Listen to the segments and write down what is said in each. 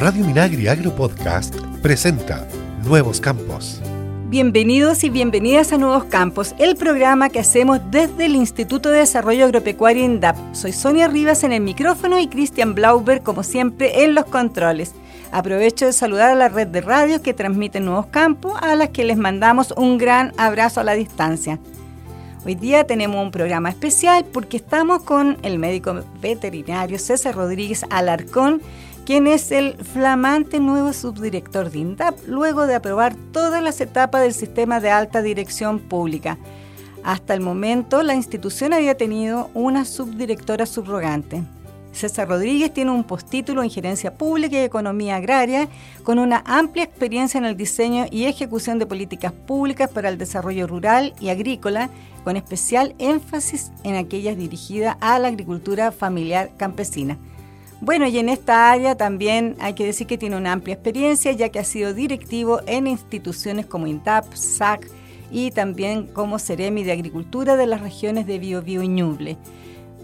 Radio Minagri Agro Podcast presenta Nuevos Campos. Bienvenidos y bienvenidas a Nuevos Campos, el programa que hacemos desde el Instituto de Desarrollo Agropecuario INDAP. Soy Sonia Rivas en el micrófono y Cristian Blauber, como siempre, en los controles. Aprovecho de saludar a la red de radios que transmiten Nuevos Campos, a las que les mandamos un gran abrazo a la distancia. Hoy día tenemos un programa especial porque estamos con el médico veterinario César Rodríguez Alarcón, quien es el flamante nuevo subdirector de INDAP, luego de aprobar todas las etapas del sistema de alta dirección pública. Hasta el momento, la institución había tenido una subdirectora subrogante. César Rodríguez tiene un postítulo en Gerencia Pública y Economía Agraria, con una amplia experiencia en el diseño y ejecución de políticas públicas para el desarrollo rural y agrícola, con especial énfasis en aquellas dirigidas a la agricultura familiar campesina. Bueno, y en esta área también hay que decir que tiene una amplia experiencia, ya que ha sido directivo en instituciones como INTAP, SAC y también como Ceremi de Agricultura de las regiones de Biobío y Ñuble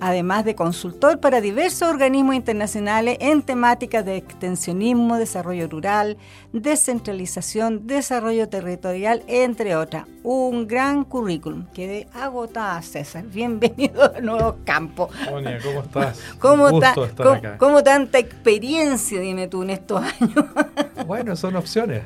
además de consultor para diversos organismos internacionales en temáticas de extensionismo, desarrollo rural, descentralización, desarrollo territorial, entre otras. Un gran currículum. Quedé agotada, César. Bienvenido a Nuevo Campo. Sonia, ¿cómo estás? ¿Cómo, ¿Cómo, tanta experiencia, dime tú, en estos años? bueno, son opciones.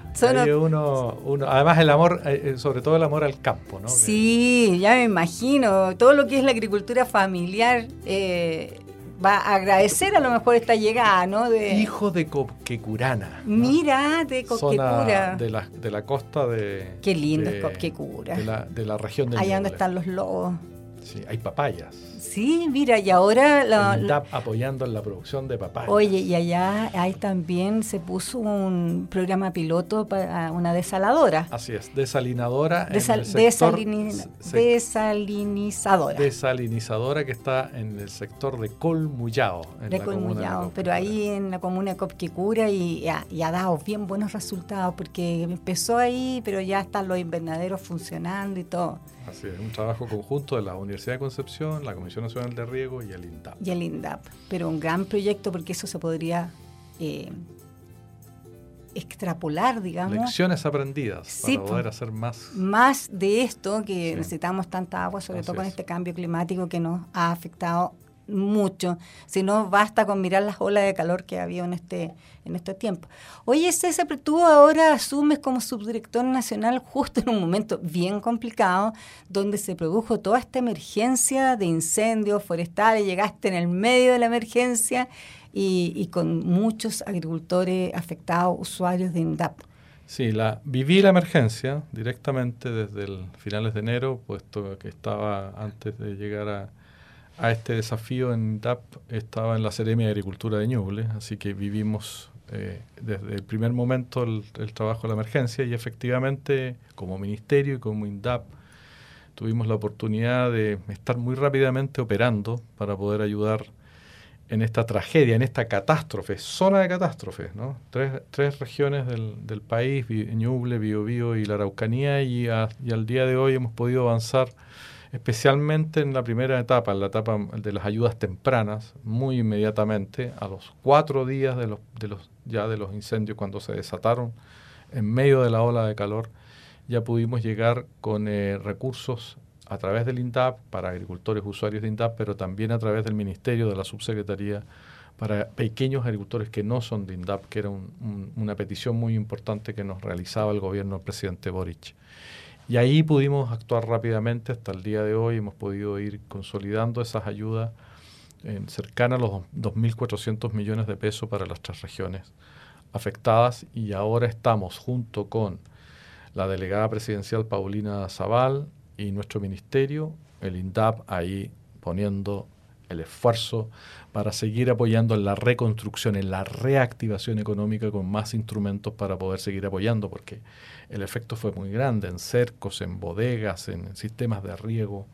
uno, uno, además, el amor, eh, eh, sobre todo el amor al campo, ¿no? Sí, ya me imagino. Todo lo que es la agricultura familiar eh, va a agradecer a lo mejor esta llegada, ¿no? De, Hijo de Coquecurana. Mira, de Coquecura. De la, de la costa de... Qué lindo es Coquecura. De la, de la región de Allá donde están los lobos. Sí, hay papayas. Sí, mira, y ahora... La, apoyando en la producción de papayas. Oye, y allá ahí también se puso un programa piloto para una desaladora. Así es, desalinadora desalinizadora. Desalinizadora que está en el sector de Colmullao. de Colmullao, pero ahí en la comuna de Copquecura y, y, ha dado bien buenos resultados porque empezó ahí, pero ya están los invernaderos funcionando y todo. Así es, un trabajo conjunto de la Universidad de Concepción, la Comisión Nacional de Riego y el INDAP. Y el INDAP, pero un gran proyecto porque eso se podría eh, extrapolar, digamos. Lecciones aprendidas para poder hacer más. Más de esto que necesitamos tanta agua, sobre todo con este cambio climático que nos ha afectado mucho, si no basta con mirar las olas de calor que había en este, en este tiempo. Oye, César, tú ahora asumes como subdirector nacional justo en un momento bien complicado, donde se produjo toda esta emergencia de incendios forestales, llegaste en el medio de la emergencia y, con muchos agricultores afectados, usuarios de INDAP. Sí, la, viví la emergencia directamente desde el finales de enero, puesto que estaba antes de llegar a, a este desafío en DAP estaba en la Seremia de Agricultura de Ñuble, así que vivimos eh, desde el primer momento el, trabajo de la emergencia y efectivamente como ministerio y como INDAP tuvimos la oportunidad de estar muy rápidamente operando para poder ayudar en esta tragedia, en esta catástrofe, zona de catástrofe, ¿no? Tres, tres regiones del, del país, Ñuble, Biobío y la Araucanía, y, y al día de hoy hemos podido avanzar especialmente en la primera etapa, en la etapa de las ayudas tempranas, muy inmediatamente, a los cuatro días de los, de los, ya de los incendios, cuando se desataron en medio de la ola de calor, ya pudimos llegar con eh, recursos a través del INDAP para agricultores usuarios de INDAP, pero también a través del Ministerio, de la Subsecretaría, para pequeños agricultores que no son de INDAP, que era una petición muy importante que nos realizaba el gobierno del presidente Boric. Y ahí pudimos actuar rápidamente hasta el día de hoy, hemos podido ir consolidando esas ayudas en cercanas a los 2.400 millones de pesos para las tres regiones afectadas. Y ahora estamos junto con la delegada presidencial Paulina Zaval y nuestro ministerio, el INDAP, ahí poniendo el esfuerzo para seguir apoyando en la reconstrucción, en la reactivación económica con más instrumentos para poder seguir apoyando, porque el efecto fue muy grande en cercos, en bodegas, en sistemas de riego,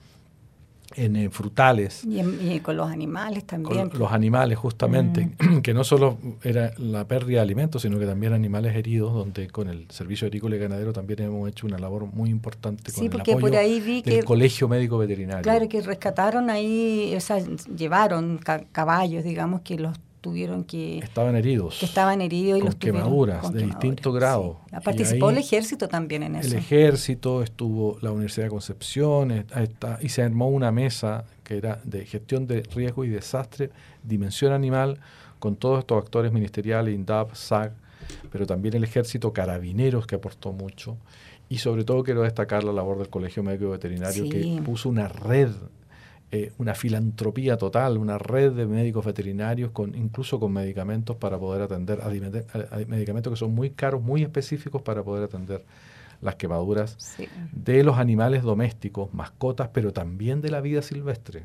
en, frutales. Y, con los animales también. Con los animales, justamente, mm. que no solo era la pérdida de alimentos, sino que también animales heridos, donde con el Servicio Agrícola y Ganadero también hemos hecho una labor muy importante con el apoyo por ahí vi del Colegio Médico Veterinario. Claro, que rescataron ahí, o sea, llevaron caballos, digamos, que los tuvieron que... Estaban heridos. Que estaban heridos y con los quemaduras con de distinto grado. Sí. Participó el ejército también en eso. El ejército, estuvo la Universidad de Concepción, está, y se armó una mesa que era de gestión de riesgo y desastre, dimensión animal, con todos estos actores ministeriales, INDAP, SAC, pero también el ejército, carabineros que aportó mucho. Y sobre todo quiero destacar la labor del Colegio Médico Veterinario que puso una red, eh, una filantropía total, una red de médicos veterinarios, con incluso con medicamentos para poder atender, a, medicamentos que son muy caros, muy específicos para poder atender las quemaduras de los animales domésticos, mascotas, pero también de la vida silvestre.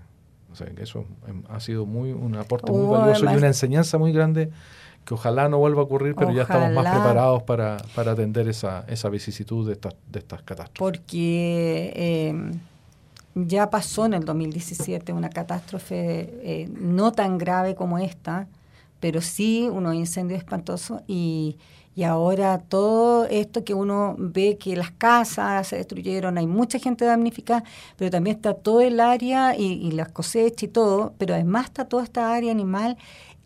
O sea, que eso em, ha sido muy un aporte muy valioso y una enseñanza muy grande que ojalá no vuelva a ocurrir, pero ya estamos más preparados para, para atender esa, esa vicisitud de estas, de estas catástrofes. Porque em, ya pasó en el 2017 una catástrofe eh, no tan grave como esta, pero sí unos incendios espantosos y, y ahora todo esto que uno ve que las casas se destruyeron, hay mucha gente damnificada, pero también está todo el área y, y las cosechas y todo, pero además está toda esta área animal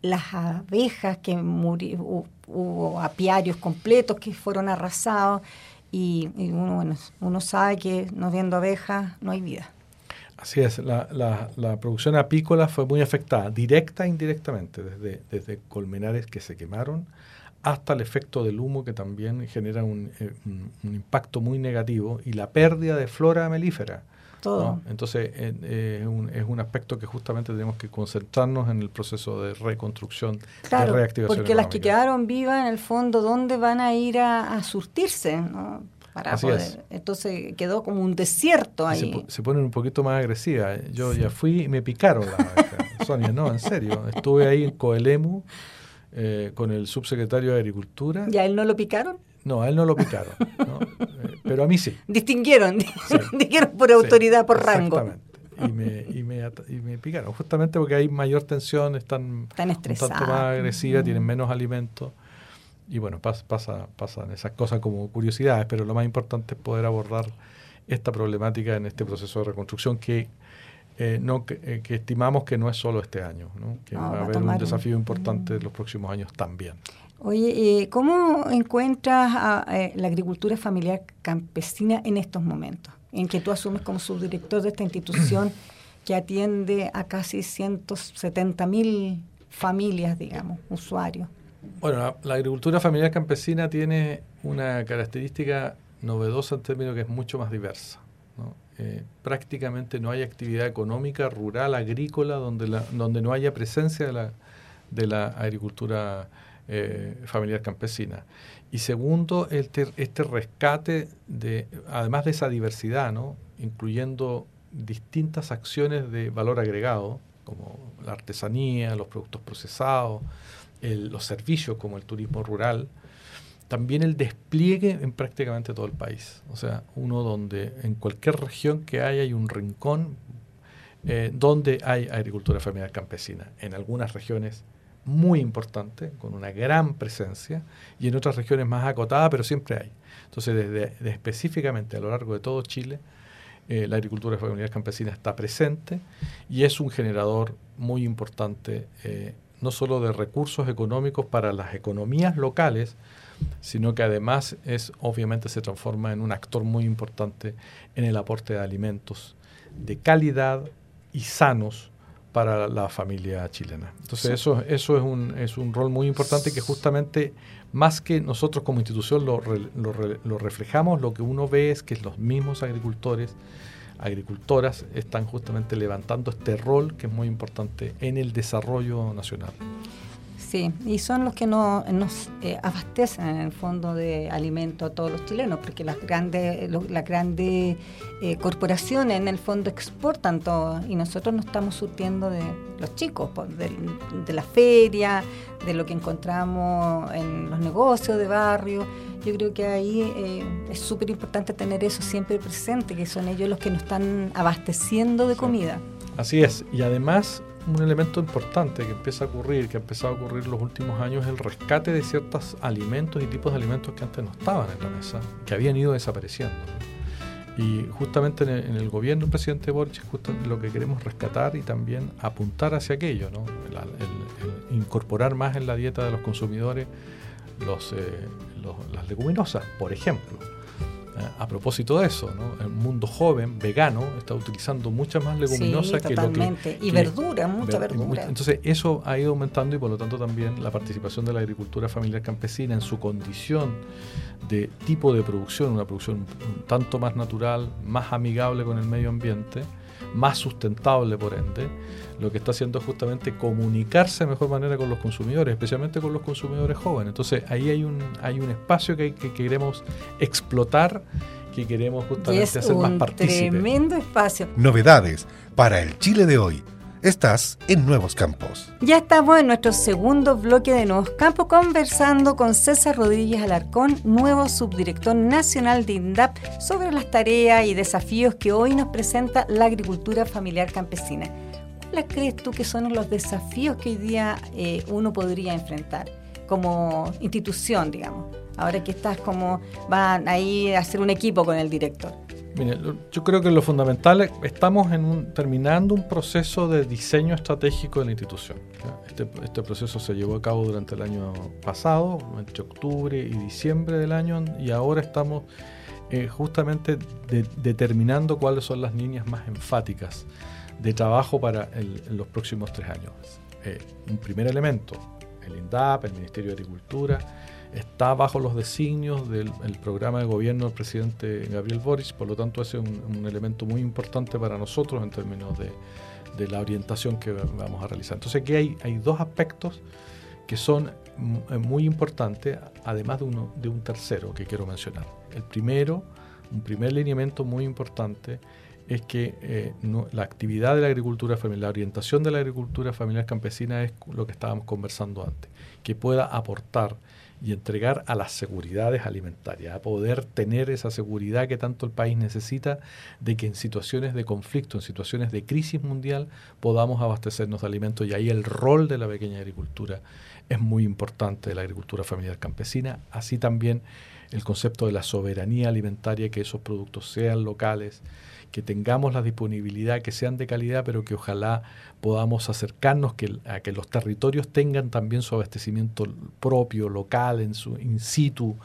las abejas que murieron, hubo apiarios completos que fueron arrasados y, uno, bueno, uno sabe que no viendo abejas no hay vida. Así es, la, la, producción apícola fue muy afectada, directa e indirectamente, desde, desde colmenares que se quemaron hasta el efecto del humo que también genera un, eh, un impacto muy negativo y la pérdida de flora melífera entonces, eh, es, un, es, un, aspecto que justamente tenemos que concentrarnos en el proceso de reconstrucción, claro, de reactivación. Porque las que quedaron vivas, en el fondo, ¿dónde van a ir a, surtirse? Para poder. Entonces quedó como un desierto ahí. Se, ponen un poquito más agresivas. Yo ya fui y me picaron la Sonia, no, en serio. Estuve ahí en Coelemu eh, con el subsecretario de Agricultura. ¿Y a él no lo picaron? No, a él no lo picaron, eh, pero a mí sí. Distinguieron, dijeron por autoridad, por rango. Exactamente. Y me, y, me, y me, picaron, justamente porque hay mayor tensión, están, están un tanto más agresivas, tienen menos alimentos. Y bueno, pasa, pasan esas cosas como curiosidades, pero lo más importante es poder abordar esta problemática en este proceso de reconstrucción que, eh, no, que, eh, estimamos que no es solo este año, ¿no? que va a haber un desafío importante en los próximos años también. Oye, eh, ¿cómo encuentras eh, la agricultura familiar campesina en estos momentos? En que tú asumes como subdirector de esta institución que atiende a casi 170 mil familias, digamos, usuarios. Bueno, la, agricultura familiar campesina tiene una característica novedosa en términos que es mucho más diversa. Eh, prácticamente no hay actividad económica, rural, agrícola, donde, la, donde no haya presencia de la, de la agricultura eh, familiar campesina. Y segundo, este, este rescate de, además de esa diversidad, ¿no? incluyendo distintas acciones de valor agregado, como la artesanía, los productos procesados, los servicios como el turismo rural, también el despliegue en prácticamente todo el país. O sea, uno donde en cualquier región que haya hay un rincón eh, donde hay agricultura familiar campesina. En algunas regiones muy importante, con una gran presencia, y en otras regiones más acotada, pero siempre hay. Entonces, desde, específicamente a lo largo de todo Chile, eh, la agricultura familiar campesina está presente y es un generador muy importante, eh, no solo de recursos económicos para las economías locales, sino que además es obviamente se transforma en un actor muy importante en el aporte de alimentos de calidad y sanos para la familia chilena. Entonces eso, eso es, un, es un rol muy importante que justamente más que nosotros como institución lo, lo, reflejamos, lo que uno ve es que los mismos agricultores, agricultoras están justamente levantando este rol que es muy importante en el desarrollo nacional. Sí, y son los que no, nos eh, abastecen en el fondo de alimento a todos los chilenos, porque las grandes, las grandes eh, corporaciones en el fondo exportan todo y nosotros nos estamos surtiendo de los chicos, de, la feria, de lo que encontramos en los negocios de barrio. Yo creo que ahí eh, es súper importante tener eso siempre presente, que son ellos los que nos están abasteciendo de comida. Así es, y además un elemento importante que empieza a ocurrir, que ha empezado a ocurrir en los últimos años, es el rescate de ciertos alimentos y tipos de alimentos que antes no estaban en la mesa, que habían ido desapareciendo. Y justamente en el, gobierno del presidente Boric, justo lo que queremos rescatar y también apuntar hacia aquello, ¿no? incorporar más en la dieta de los consumidores los, las leguminosas, por ejemplo. A propósito de eso, ¿no? el mundo joven, vegano, está utilizando muchas más leguminosas que lo que... Y verdura, mucha verdura. Entonces eso ha ido aumentando y por lo tanto también la participación de la agricultura familiar campesina en su condición de tipo de producción, una producción un tanto más natural, más amigable con el medio ambiente, más sustentable por ende, lo que está haciendo es justamente comunicarse de mejor manera con los consumidores, especialmente con los consumidores jóvenes. Entonces ahí hay un, hay un espacio que, queremos explotar, que queremos justamente hacer más partícipe. Tremendo espacio. Novedades para el Chile de hoy. Estás en Nuevos Campos. Ya estamos en nuestro segundo bloque de Nuevos Campos conversando con César Rodríguez Alarcón, nuevo subdirector nacional de INDAP, sobre las tareas y desafíos que hoy nos presenta la agricultura familiar campesina. ¿Cuáles crees tú que son los desafíos que hoy día eh, uno podría enfrentar como institución, digamos? Ahora que estás como, van ahí a hacer un equipo con el director. Mire, yo creo que lo fundamental es estamos en un, terminando un proceso de diseño estratégico de la institución. Este, este, proceso se llevó a cabo durante el año pasado, entre octubre y diciembre del año, y ahora estamos eh, justamente determinando cuáles son las líneas más enfáticas de trabajo para los próximos tres años. Eh, un primer elemento, el INDAP, el Ministerio de Agricultura, está bajo los designios del programa de gobierno del presidente Gabriel Boric, por lo tanto ese es un, elemento muy importante para nosotros en términos de, la orientación que vamos a realizar. Entonces aquí hay, hay dos aspectos que son eh, muy importantes, además de, uno, de un tercero que quiero mencionar. El primero, un primer lineamiento muy importante, es que eh, la actividad de la agricultura familiar, la orientación de la agricultura familiar campesina es lo que estábamos conversando antes, que pueda aportar y entregar a las seguridades alimentarias, a poder tener esa seguridad que tanto el país necesita de que en situaciones de conflicto, en situaciones de crisis mundial, podamos abastecernos de alimentos. Y ahí el rol de la pequeña agricultura es muy importante, de la agricultura familiar campesina, así también el concepto de la soberanía alimentaria, que esos productos sean locales, que tengamos la disponibilidad, que sean de calidad, pero que ojalá podamos acercarnos que, a que los territorios tengan también su abastecimiento propio, local, en su in situ.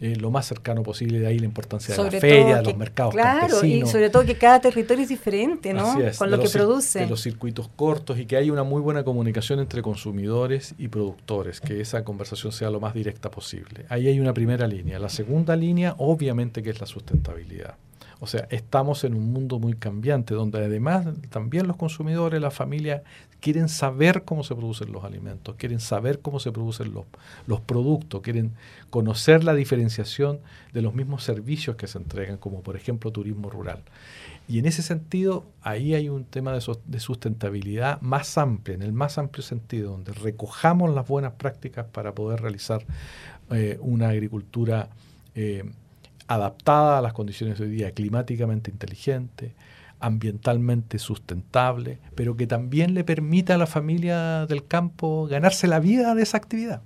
Eh, lo más cercano posible, de ahí la importancia de la feria, de los mercados claro, y sobre todo que cada territorio es diferente, ¿no? Con lo que produce. De los circuitos cortos y que haya una muy buena comunicación entre consumidores y productores, que esa conversación sea lo más directa posible. Ahí hay una primera línea. La segunda línea, obviamente, que es la sustentabilidad. O sea, estamos en un mundo muy cambiante, donde además también los consumidores, la familia, quieren saber cómo se producen los alimentos, quieren saber cómo se producen los, los productos, quieren conocer la diferenciación de los mismos servicios que se entregan, como por ejemplo turismo rural. Y en ese sentido, ahí hay un tema de, sustentabilidad más amplio, en el más amplio sentido, donde recojamos las buenas prácticas para poder realizar eh, una agricultura eh, adaptada a las condiciones de hoy día, climáticamente inteligente, ambientalmente sustentable, pero que también le permita a la familia del campo ganarse la vida de esa actividad.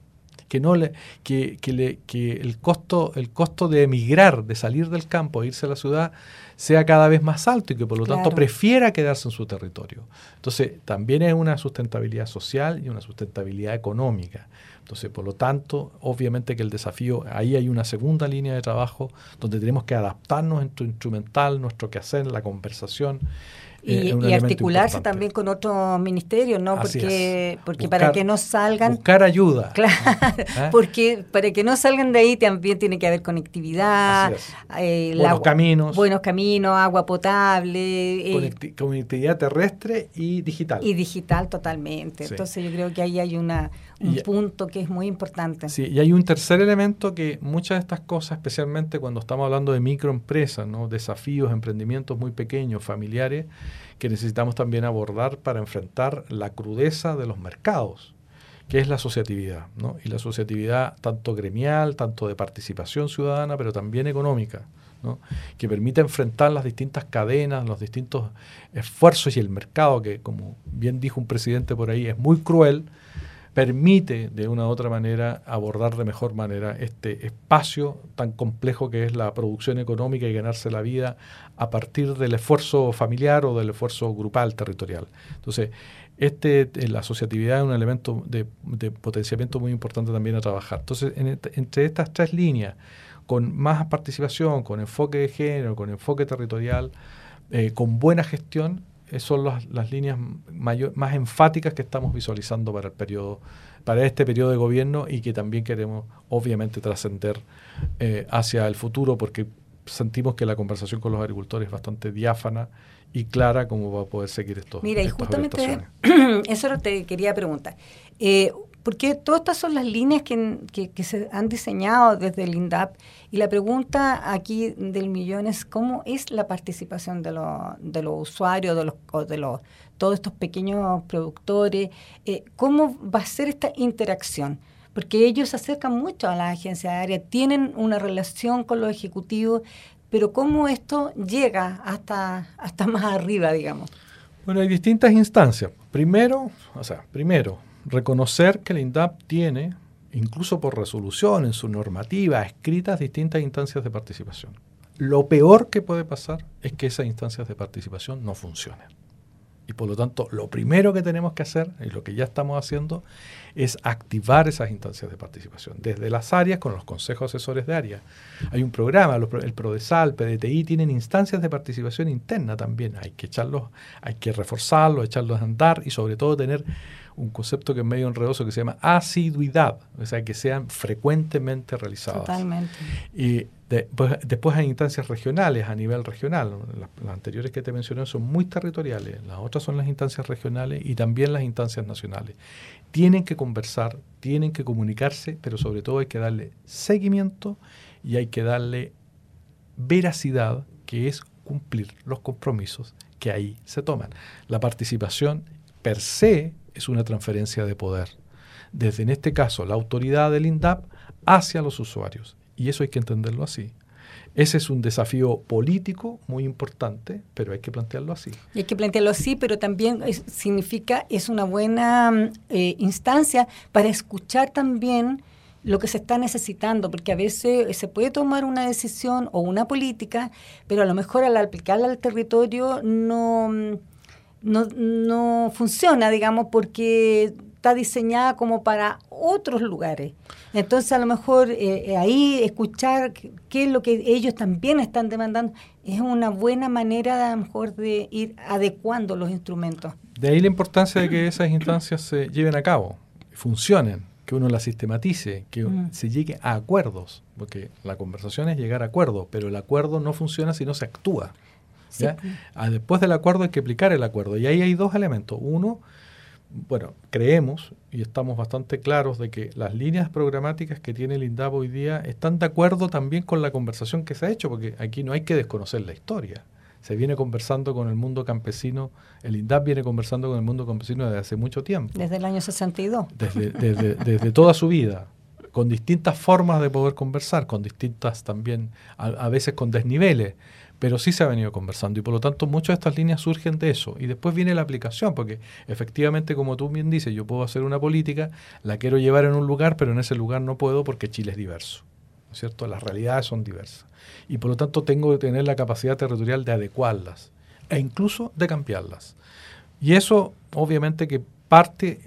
Que, no le, que, que, le, que el, costo, el costo de emigrar, de salir del campo e irse a la ciudad, sea cada vez más alto y que por lo tanto prefiera quedarse en su territorio. Entonces, también es una sustentabilidad social y una sustentabilidad económica. Entonces, por lo tanto, obviamente que el desafío, ahí hay una segunda línea de trabajo donde tenemos que adaptarnos en nuestro instrumental, nuestro quehacer, la conversación y, eh, articularse también con otros ministerios, ¿no? porque porque para que no salgan... Buscar ayuda. Claro, ¿Eh? porque para que no salgan de ahí también tiene que haber conectividad, eh, buenos caminos. Buenos caminos, agua potable. conectividad terrestre y digital. Y digital totalmente. Entonces yo creo que ahí hay una, un punto que es muy importante. Sí, y hay un tercer elemento que muchas de estas cosas, especialmente cuando estamos hablando de microempresas, ¿no? desafíos, emprendimientos muy pequeños, familiares, que necesitamos también abordar para enfrentar la crudeza de los mercados, que es la asociatividad, ¿no? y la asociatividad tanto gremial, tanto de participación ciudadana, pero también económica. ¿no? que permita enfrentar las distintas cadenas, los distintos esfuerzos y el mercado, que como bien dijo un presidente por ahí, es muy cruel, permite de una u otra manera abordar de mejor manera este espacio tan complejo que es la producción económica y ganarse la vida a partir del esfuerzo familiar o del esfuerzo grupal territorial. Entonces, este, la asociatividad es un elemento de, potenciamiento muy importante también a trabajar. Entonces, entre estas tres líneas, con más participación, con enfoque de género, con enfoque territorial, eh, con buena gestión, eh, son las, líneas más enfáticas que estamos visualizando para el periodo, para este periodo de gobierno y que también queremos, obviamente, trascender eh, hacia el futuro, porque sentimos que la conversación con los agricultores es bastante diáfana y clara como va a poder seguir esto. Mira, y justamente eso te quería preguntar. Eh, porque todas estas son las líneas que, que, se han diseñado desde el INDAP y la pregunta aquí del millón es cómo es la participación de, de los usuarios, de los, de los todos estos pequeños productores, eh, cómo va a ser esta interacción porque ellos se acercan mucho a la agencia de área, tienen una relación con los ejecutivos, pero cómo esto llega hasta, hasta más arriba, digamos. Bueno, hay distintas instancias. Primero, o sea, primero, reconocer que el INDAP tiene, incluso por resolución en su normativa, escritas distintas instancias de participación. Lo peor que puede pasar es que esas instancias de participación no funcionen. Y por lo tanto, lo primero que tenemos que hacer, y lo que ya estamos haciendo, es activar esas instancias de participación, desde las áreas con los consejos asesores de área. Hay un programa, el PRODESAL, PDTI, tienen instancias de participación interna también. Hay que echarlos, hay que reforzarlos, echarlos a andar y sobre todo tener un concepto que es medio enredoso que se llama asiduidad, o sea, que sean frecuentemente realizadas. Totalmente. Y pues, después hay instancias regionales a nivel regional. Las, anteriores que te mencioné son muy territoriales, las otras son las instancias regionales y también las instancias nacionales. Tienen que conversar, tienen que comunicarse, pero sobre todo hay que darle seguimiento y hay que darle veracidad, que es cumplir los compromisos que ahí se toman. La participación per se es una transferencia de poder. Desde en este caso la autoridad del INDAP hacia los usuarios y eso hay que entenderlo así. Ese es un desafío político muy importante, pero hay que plantearlo así. Y hay que plantearlo así, pero también significa, es una buena mm, eh, instancia para escuchar también lo que se está necesitando, porque a veces se puede tomar una decisión o una política, pero a lo mejor al aplicarla al territorio no, mm, no, no funciona, digamos, porque está diseñada como para otros lugares. Entonces, a lo mejor eh, eh, ahí escuchar qué es lo que ellos también están demandando es una buena manera, de, a lo mejor, de ir adecuando los instrumentos. De ahí la importancia de que esas instancias se lleven a cabo, funcionen, que uno las sistematice, que mm. se llegue a acuerdos, porque la conversación es llegar a acuerdos, pero el acuerdo no funciona si no se actúa. Ah, después del acuerdo hay que aplicar el acuerdo. Y ahí hay dos elementos. Uno, bueno, creemos y estamos bastante claros de que las líneas programáticas que tiene el INDAP hoy día están de acuerdo también con la conversación que se ha hecho, porque aquí no hay que desconocer la historia. Se viene conversando con el mundo campesino, el INDAP viene conversando con el mundo campesino desde hace mucho tiempo. Desde el año 62. Desde, desde, desde toda su vida, con distintas formas de poder conversar, con distintas también, a veces con desniveles pero sí se ha venido conversando y por lo tanto muchas de estas líneas surgen de eso. Y después viene la aplicación, porque efectivamente, como tú bien dices, yo puedo hacer una política, la quiero llevar en un lugar, pero en ese lugar no puedo porque Chile es diverso. ¿no es cierto? Las realidades son diversas. Y por lo tanto tengo que tener la capacidad territorial de adecuarlas e incluso de cambiarlas. Y eso obviamente que parte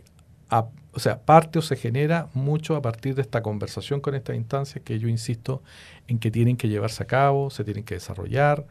a o sea, parte o se genera mucho a partir de esta conversación con estas instancias que yo insisto en que tienen que llevarse a cabo, se tienen que desarrollar,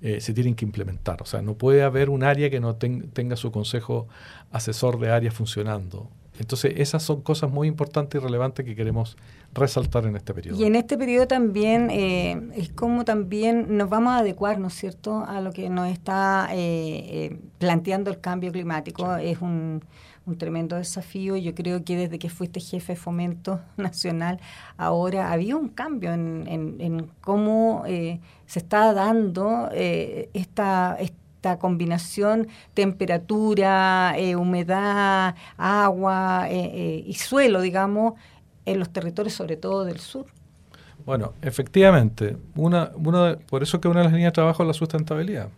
eh, se tienen que implementar. O sea, no puede haber un área que no tenga su consejo asesor de área funcionando. Entonces, esas son cosas muy importantes y relevantes que queremos resaltar en este periodo. Y en este periodo también eh, es como también nos vamos a adecuar, ¿no es cierto?, a lo que nos está eh, planteando el cambio climático. Es un un tremendo desafío. Yo creo que desde que fuiste jefe de fomento nacional, ahora había un cambio en, en, cómo eh, se está dando eh, esta, esta combinación temperatura, eh, humedad, agua y suelo, digamos, en los territorios, sobre todo del sur. Bueno, efectivamente, una, una, por eso que una de las líneas de trabajo es la sustentabilidad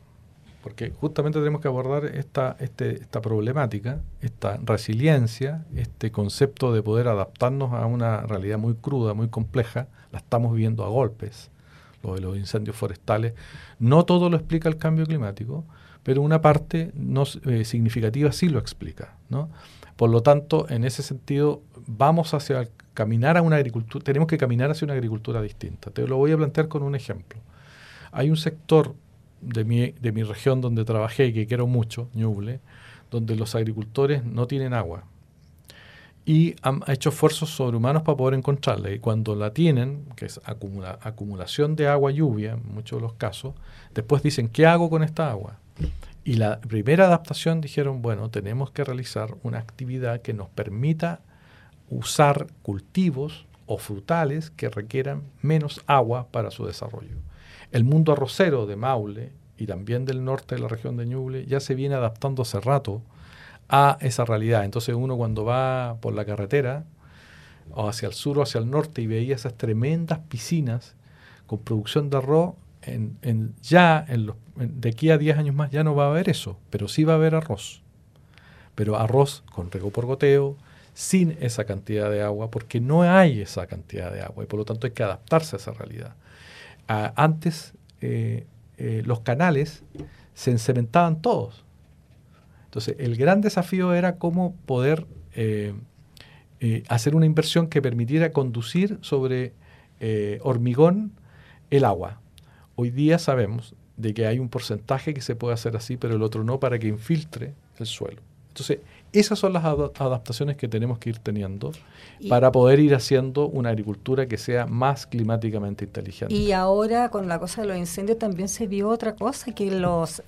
porque justamente tenemos que abordar esta, este, esta problemática, esta resiliencia, este concepto de poder adaptarnos a una realidad muy cruda, muy compleja, la estamos viviendo a golpes, lo de los incendios forestales. No todo lo explica el cambio climático, pero una parte no eh, significativa sí lo explica. ¿no? Por lo tanto, en ese sentido, vamos hacia caminar a una agricultura, tenemos que caminar hacia una agricultura distinta. Te lo voy a plantear con un ejemplo. Hay un sector de mi, de mi región donde trabajé que quiero mucho, Ñuble, donde los agricultores no tienen agua y han hecho esfuerzos sobrehumanos para poder encontrarla. Y cuando la tienen, que es acumulación de agua, lluvia, en muchos de los casos, después dicen, ¿qué hago con esta agua? Y la primera adaptación dijeron, bueno, tenemos que realizar una actividad que nos permita usar cultivos o frutales que requieran menos agua para su desarrollo. El mundo arrocero de Maule y también del norte de la región de Ñuble ya se viene adaptando hace rato a esa realidad. Entonces uno cuando va por la carretera o hacia el sur o hacia el norte y veía esas tremendas piscinas con producción de arroz, en, ya en los, de aquí a 10 años más ya no va a haber eso, pero sí va a haber arroz. Pero arroz con rego por goteo, sin esa cantidad de agua, porque no hay esa cantidad de agua y por lo tanto hay que adaptarse a esa realidad. Antes eh, eh, los canales se encementaban todos entonces, el gran desafío era cómo poder eh, hacer una inversión que permitiera conducir sobre hormigón el agua. Hoy día sabemos de que hay un porcentaje que se puede hacer así, pero el otro no, para que infiltre el suelo. Entonces, esas son las adaptaciones que tenemos que ir teniendo para poder ir haciendo una agricultura que sea más climáticamente inteligente. Y ahora con la cosa de los incendios también se vio otra cosa, que los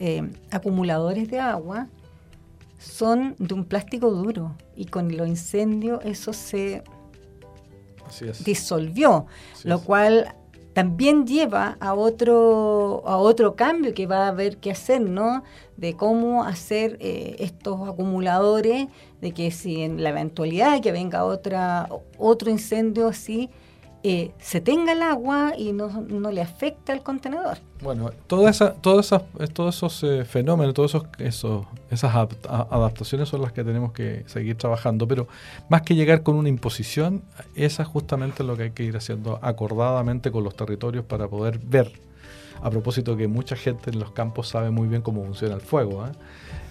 acumuladores de agua son de un plástico duro y con los incendios eso se disolvió, lo cual también lleva a otro a otro cambio que va a haber que hacer, ¿no? De cómo hacer eh, estos acumuladores, de que si en la eventualidad que venga otra otro incendio así, eh, se tenga el agua y no, le afecta al contenedor. Bueno, toda esa, todos esos eh, fenómenos, todas esos, esas adaptaciones son las que tenemos que seguir trabajando, pero más que llegar con una imposición, esa es justamente lo que hay que ir haciendo acordadamente con los territorios para poder ver. A propósito que mucha gente en los campos sabe muy bien cómo funciona el fuego. ¿eh?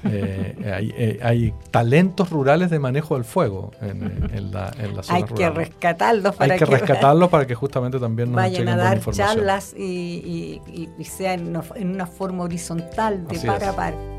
Eh, eh, hay, talentos rurales de manejo del fuego en, la, en zona Hay que rescatarlos para hay que, rescatarlos para que justamente también nos vayan a dar charlas y, y, sea en una, forma horizontal de par a par.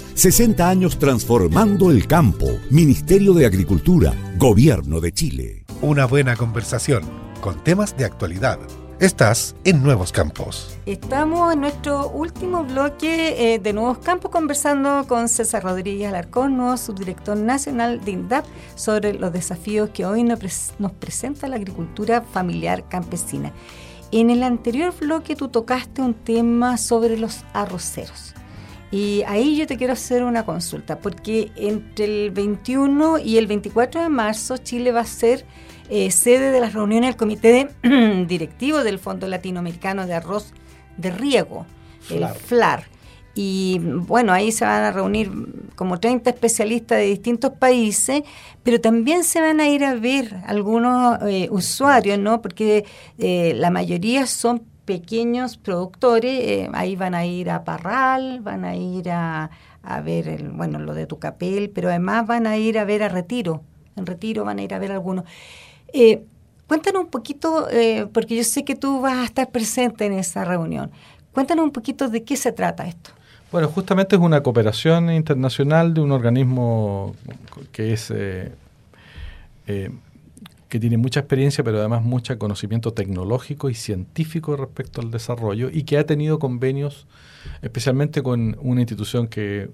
60 años transformando el campo. Ministerio de Agricultura, Gobierno de Chile. Una buena conversación con temas de actualidad. Estás en Nuevos Campos. Estamos en nuestro último bloque eh, de Nuevos Campos conversando con César Rodríguez Alarcón, nuevo subdirector nacional de INDAP, sobre los desafíos que hoy nos, nos presenta la agricultura familiar campesina. En el anterior bloque tú tocaste un tema sobre los arroceros. Y ahí yo te quiero hacer una consulta, porque entre el 21 y el 24 de marzo Chile va a ser eh, sede de las reuniones del Comité de Directivo del Fondo Latinoamericano de Arroz de Riego, el FLAR. Y bueno, ahí se van a reunir como 30 especialistas de distintos países, pero también se van a ir a ver algunos eh, usuarios, ¿no? Porque eh, la mayoría son pequeños productores, eh, ahí van a ir a Parral, van a ir a, ver, el, bueno, lo de Tucapel, pero además van a ir a ver a Retiro. En Retiro van a ir a ver algunos. Eh, cuéntanos un poquito, eh, porque yo sé que tú vas a estar presente en esa reunión. Cuéntanos un poquito de qué se trata esto. Bueno, justamente es una cooperación internacional de un organismo que es que tiene mucha experiencia, pero además mucho conocimiento tecnológico y científico respecto al desarrollo y que ha tenido convenios especialmente con una institución que,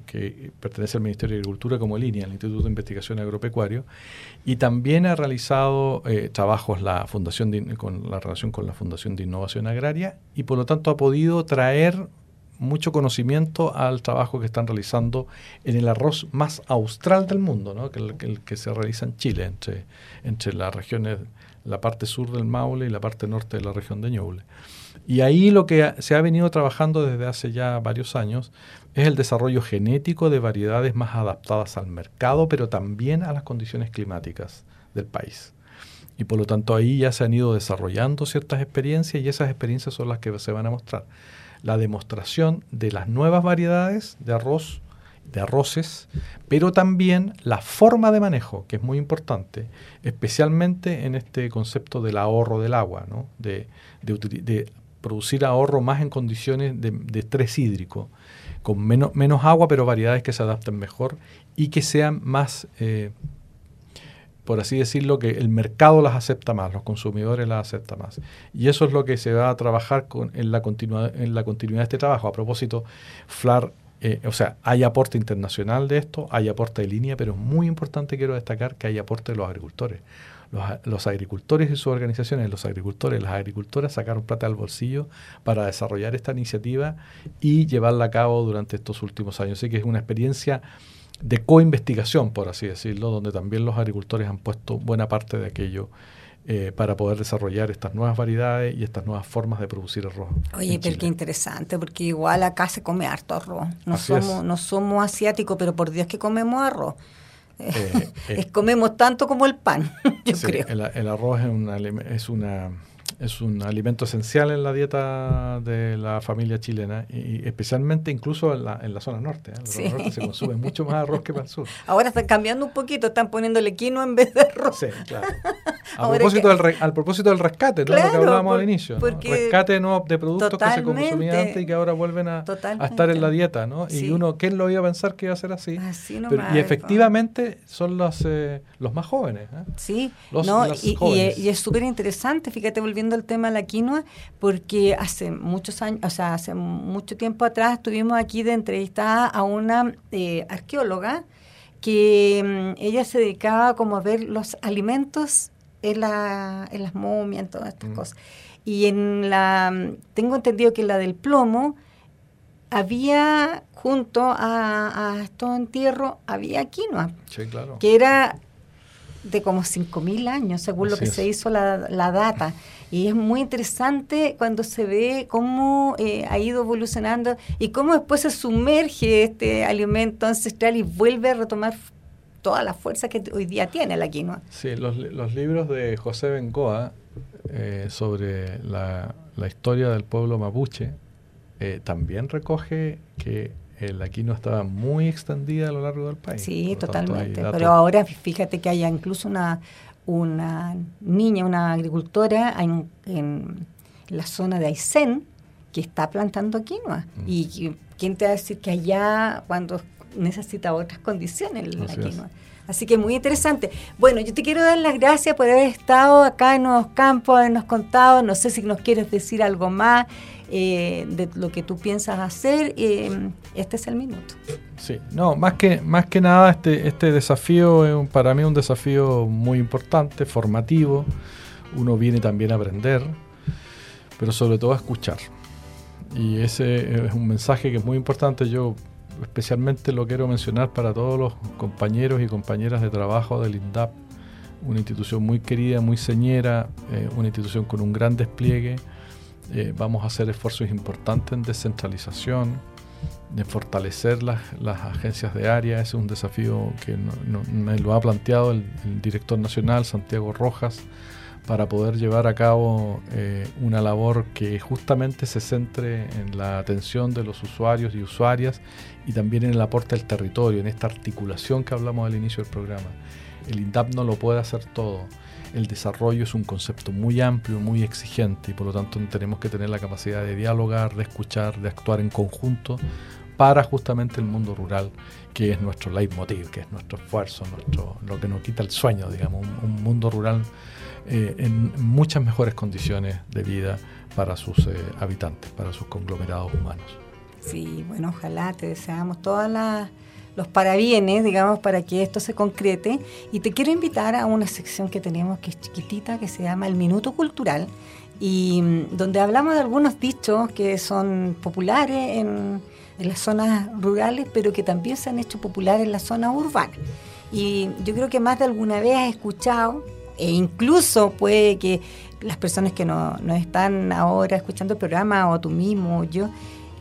pertenece al Ministerio de Agricultura como línea, el Instituto de Investigación Agropecuario, y también ha realizado eh, trabajos la fundación con la relación con la Fundación de Innovación Agraria y por lo tanto ha podido traer mucho conocimiento al trabajo que están realizando en el arroz más austral del mundo, ¿no? que, el, que se realiza en Chile, entre, entre las regiones, la parte sur del Maule y la parte norte de la región de Ñuble. Y ahí lo que se ha venido trabajando desde hace ya varios años es el desarrollo genético de variedades más adaptadas al mercado, pero también a las condiciones climáticas del país. Y por lo tanto ahí ya se han ido desarrollando ciertas experiencias y esas experiencias son las que se van a mostrar. La demostración de las nuevas variedades de arroz, de arroces, pero también la forma de manejo, que es muy importante, especialmente en este concepto del ahorro del agua, de, producir ahorro más en condiciones de, de estrés hídrico con menos, menos agua, pero variedades que se adapten mejor y que sean más, eh, por así decirlo, que el mercado las acepta más, los consumidores las aceptan más. Y eso es lo que se va a trabajar con, en, la en la continuidad de este trabajo. A propósito, FLAR, eh, o sea, hay aporte internacional de esto, hay aporte de línea, pero es muy importante, quiero destacar, que hay aporte de los agricultores los, agricultores y sus organizaciones, los agricultores las agricultoras sacaron plata al bolsillo para desarrollar esta iniciativa y llevarla a cabo durante estos últimos años. Así que es una experiencia de coinvestigación, por así decirlo, donde también los agricultores han puesto buena parte de aquello eh, para poder desarrollar estas nuevas variedades y estas nuevas formas de producir arroz. Oye, pero qué interesante, porque igual acá se come harto arroz. No somos, no somos asiáticos, pero por Dios que comemos arroz. Eh, eh, comemos tanto como el pan, yo creo. El, el, arroz es una, es una es un alimento esencial en la dieta de la familia chilena y especialmente incluso en la, en la zona norte. En la norte se consume mucho más arroz que para el sur. Ahora están cambiando un poquito, están poniéndole quinoa en vez de arroz. Sí, claro. A propósito del al propósito del rescate, lo que hablábamos al inicio. Rescate ¿no? de productos que se consumían antes y que ahora vuelven a, a, estar en la dieta. ¿no? Y uno, ¿quién lo iba a pensar que iba a ser así? así y efectivamente son los, eh, los más jóvenes. ¿eh? Sí, no, y, y, es súper interesante, fíjate, volviendo el tema de la quinoa, porque hace muchos años, o sea, hace mucho tiempo atrás tuvimos aquí de entrevistada a una eh, arqueóloga que mm, ella se dedicaba como a ver los alimentos en, la, en las momias, en todas estas mm. cosas. Y en la, tengo entendido que la del plomo, había junto a, a estos entierros, había quinoa. Sí, claro. Que era de como 5.000 años, según lo que se hizo la, la, data. Y es muy interesante cuando se ve cómo eh, ha ido evolucionando y cómo después se sumerge este alimento ancestral y vuelve a retomar toda la fuerza que hoy día tiene la quinoa. Sí, los, los libros de José Bengoa eh, sobre la, la, historia del pueblo mapuche eh, también recoge que la quinoa estaba muy extendida a lo largo del país. Sí, totalmente. Pero ahora fíjate que hay incluso una, una niña, una agricultora en, en la zona de Aysén que está plantando quinoa. Mm. Y quién te va a decir que allá, cuando necesita otras condiciones la quinoa. Así que muy interesante. Bueno, yo te quiero dar las gracias por haber estado acá en Nuevos Campos, habernos contado. No sé si nos quieres decir algo más. Eh, de lo que tú piensas hacer, eh, este es el minuto. Sí, no, más que, más que nada este, este desafío es para mí un desafío muy importante, formativo. Uno viene también a aprender, pero sobre todo a escuchar. Y ese es un mensaje que es muy importante. Yo especialmente lo quiero mencionar para todos los compañeros y compañeras de trabajo del INDAP, una institución muy querida, muy señera, eh, una institución con un gran despliegue eh, vamos a hacer esfuerzos importantes en descentralización, de fortalecer las, agencias de área. Ese es un desafío que me lo ha planteado el, director nacional, Santiago Rojas, para poder llevar a cabo eh, una labor que justamente se centre en la atención de los usuarios y usuarias y también en el aporte al territorio, en esta articulación que hablamos al inicio del programa. El INDAP no lo puede hacer todo el desarrollo es un concepto muy amplio, muy exigente y por lo tanto tenemos que tener la capacidad de dialogar, de escuchar, de actuar en conjunto para justamente el mundo rural, que es nuestro leitmotiv, que es nuestro esfuerzo, nuestro, lo que nos quita el sueño, digamos, un, mundo rural eh, en muchas mejores condiciones de vida para sus eh, habitantes, para sus conglomerados humanos. Sí, bueno, ojalá te deseamos todas las los parabienes, digamos, para que esto se concrete. Y te quiero invitar a una sección que tenemos que es chiquitita, que se llama El Minuto Cultural. y mm, donde hablamos de algunos dichos que son populares en, las zonas rurales, pero que también se han hecho populares en las zonas urbanas. Y yo creo que más de alguna vez has escuchado, e incluso puede que las personas que no, no están ahora escuchando el programa, o tú mismo, o yo,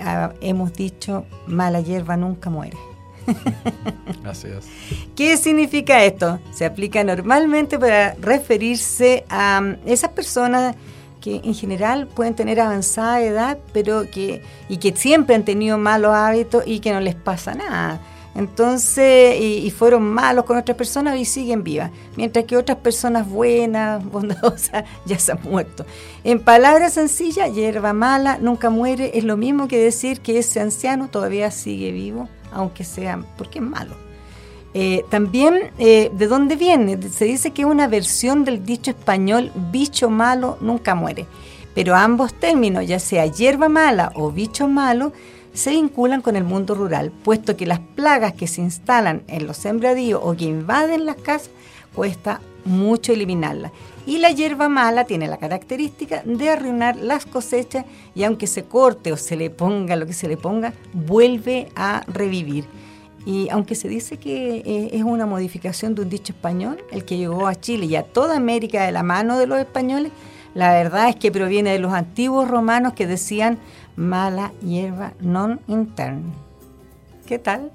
ah, hemos dicho, mala hierba nunca muere. Así es. ¿Qué significa esto? Se aplica normalmente para referirse a um, esas personas que en general pueden tener avanzada edad, pero que y que siempre han tenido malos hábitos y que no les pasa nada. Entonces, y, fueron malos con otras personas y siguen vivas, mientras que otras personas buenas, bondadosas, ya se han muerto. En palabras sencillas, hierba mala nunca muere, es lo mismo que decir que ese anciano todavía sigue vivo, aunque sea, porque es malo. Eh, también, eh, ¿de dónde viene? Se dice que es una versión del dicho español, bicho malo nunca muere. Pero ambos términos, ya sea hierba mala o bicho malo, se vinculan con el mundo rural, puesto que las plagas que se instalan en los sembradíos o que invaden las casas cuesta mucho eliminarlas. Y la hierba mala tiene la característica de arruinar las cosechas y aunque se corte o se le ponga lo que se le ponga, vuelve a revivir. Y aunque se dice que eh, es una modificación de un dicho español, el que llegó a Chile y a toda América de la mano de los españoles, la verdad es que proviene de los antiguos romanos que decían mala hierba non intern. ¿Qué tal?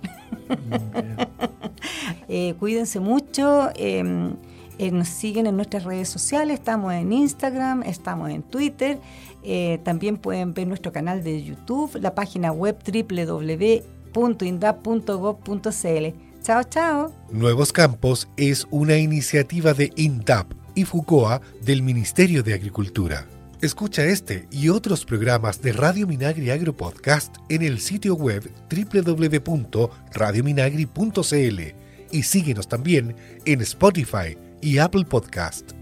eh, cuídense mucho. Em, eh, nos siguen en nuestras redes sociales. Estamos en Instagram, estamos en Twitter. Eh, también pueden ver nuestro canal de YouTube, la página web www.indap.gov.cl. Chao, chao. Nuevos Campos es una iniciativa de INDAP y FUCOA del Ministerio de Agricultura. Escucha este y otros programas de Radio Minagri Agro Podcast en el sitio web www.radiominagri.cl y síguenos también en Spotify y Apple Podcast.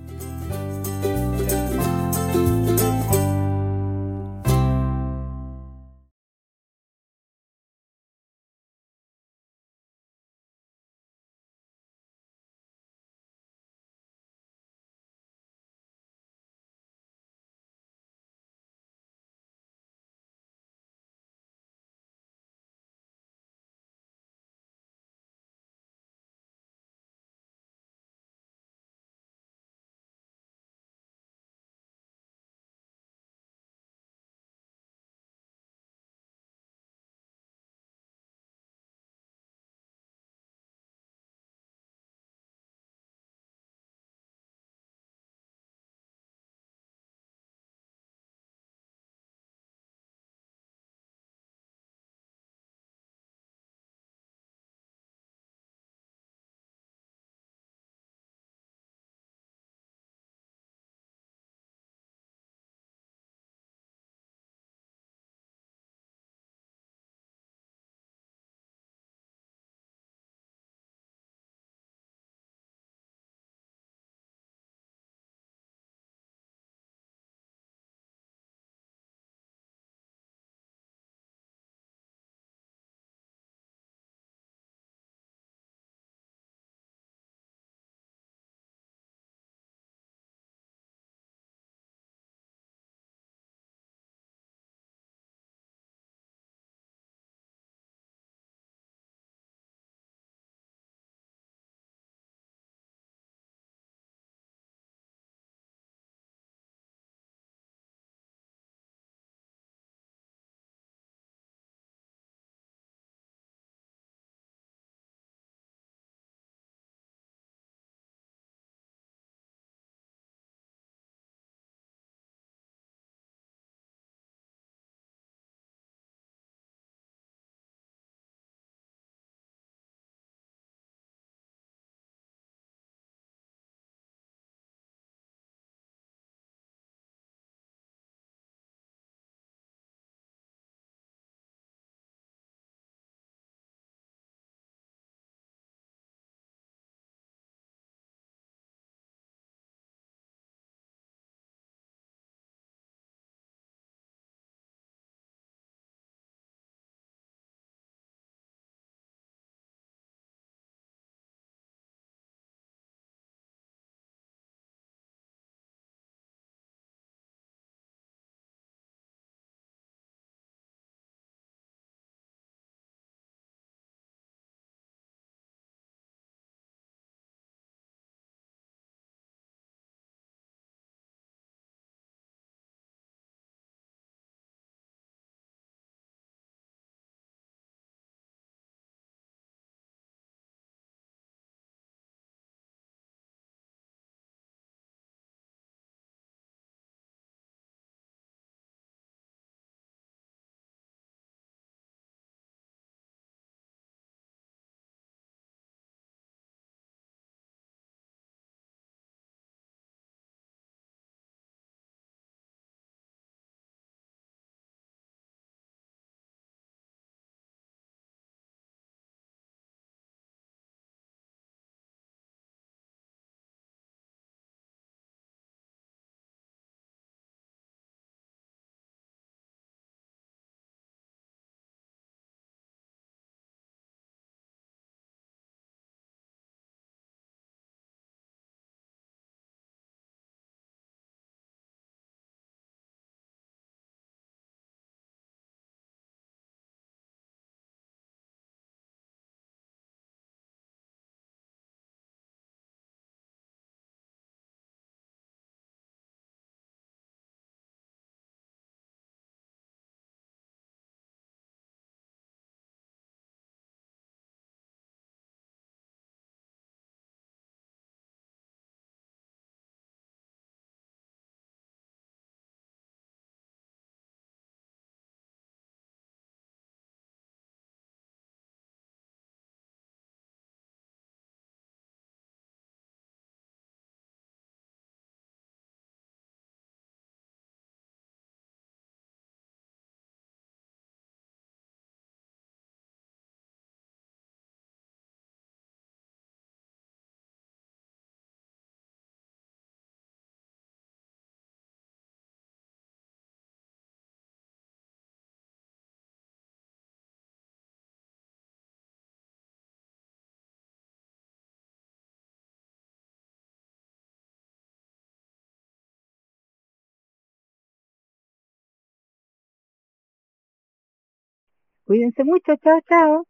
Cuídense mucho, chao, chao.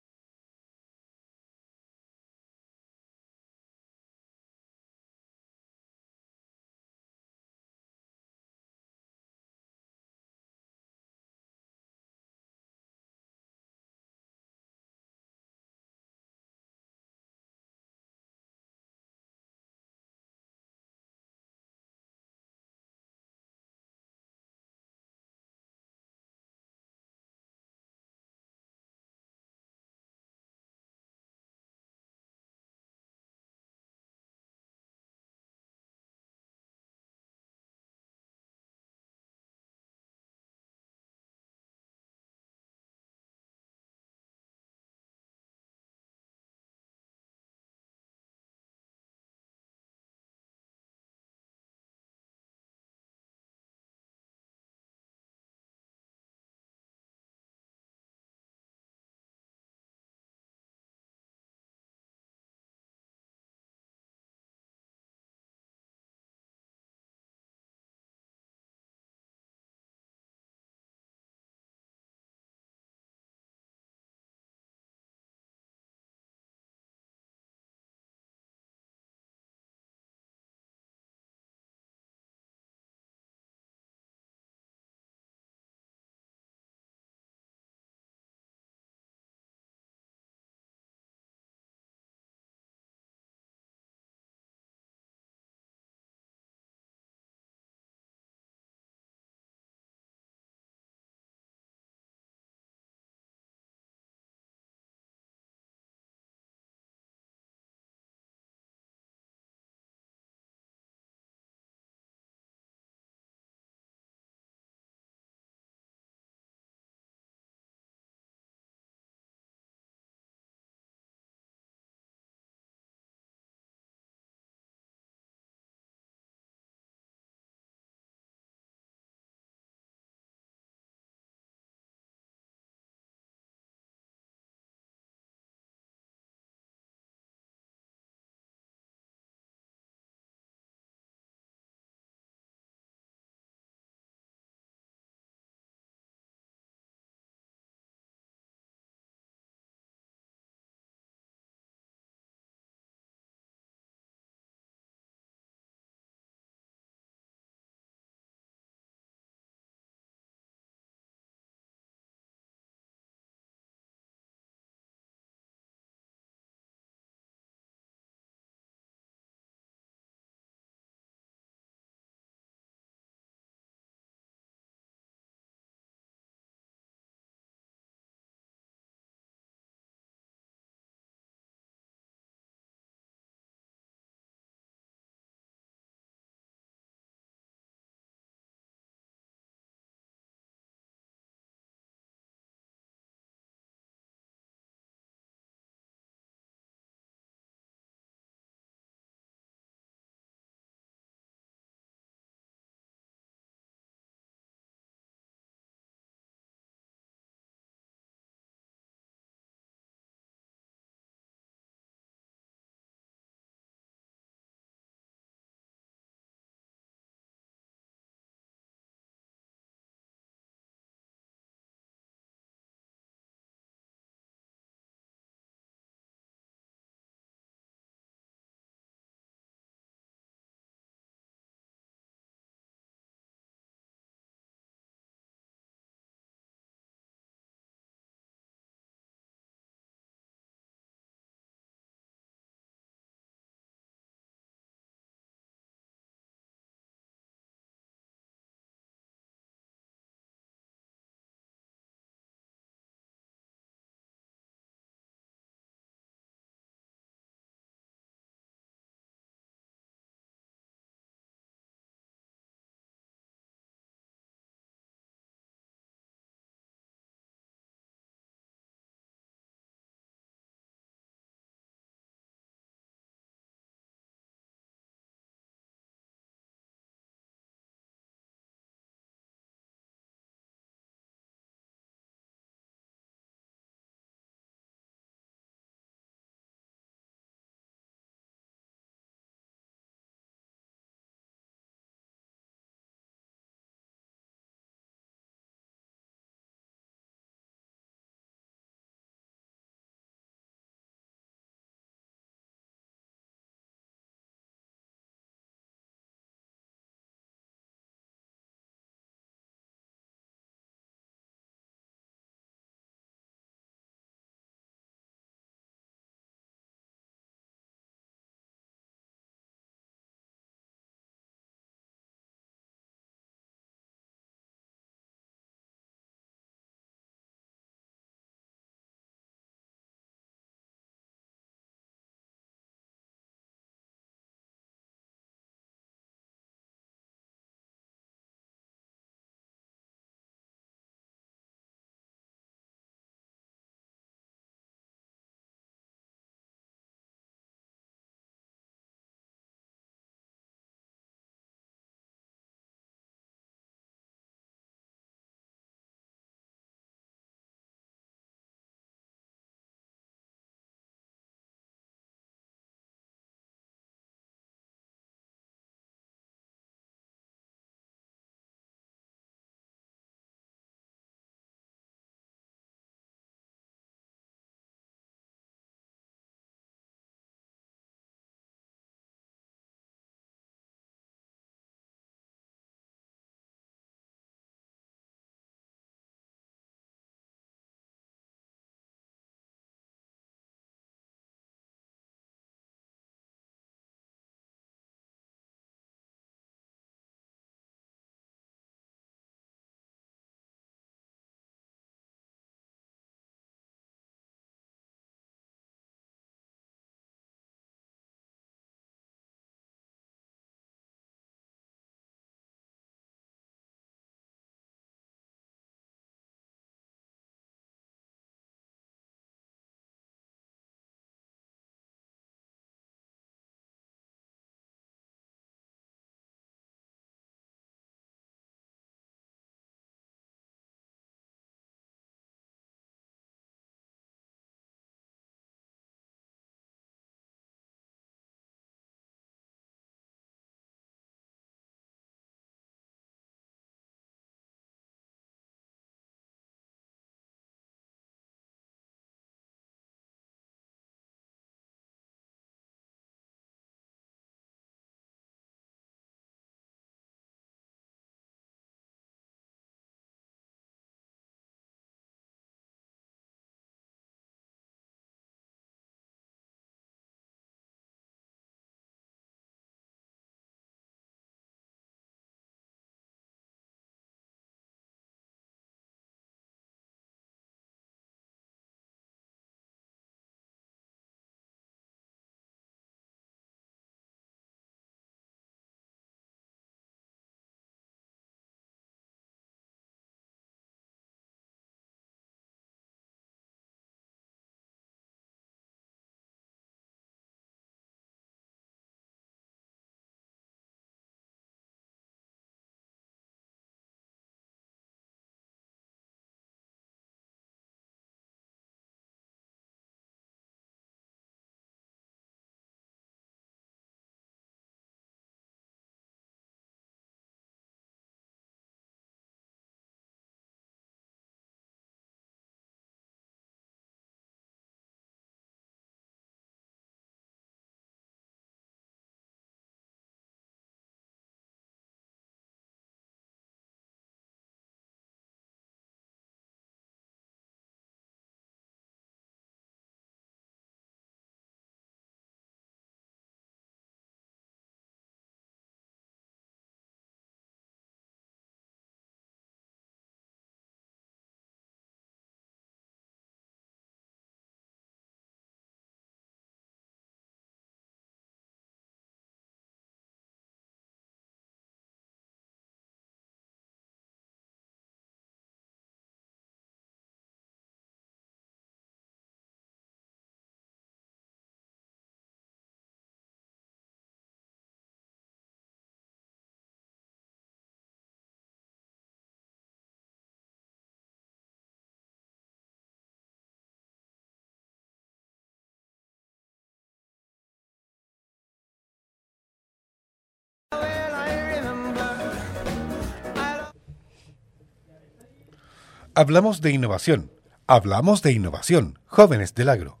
Hablamos de innovación. Hablamos de innovación. Jóvenes del agro.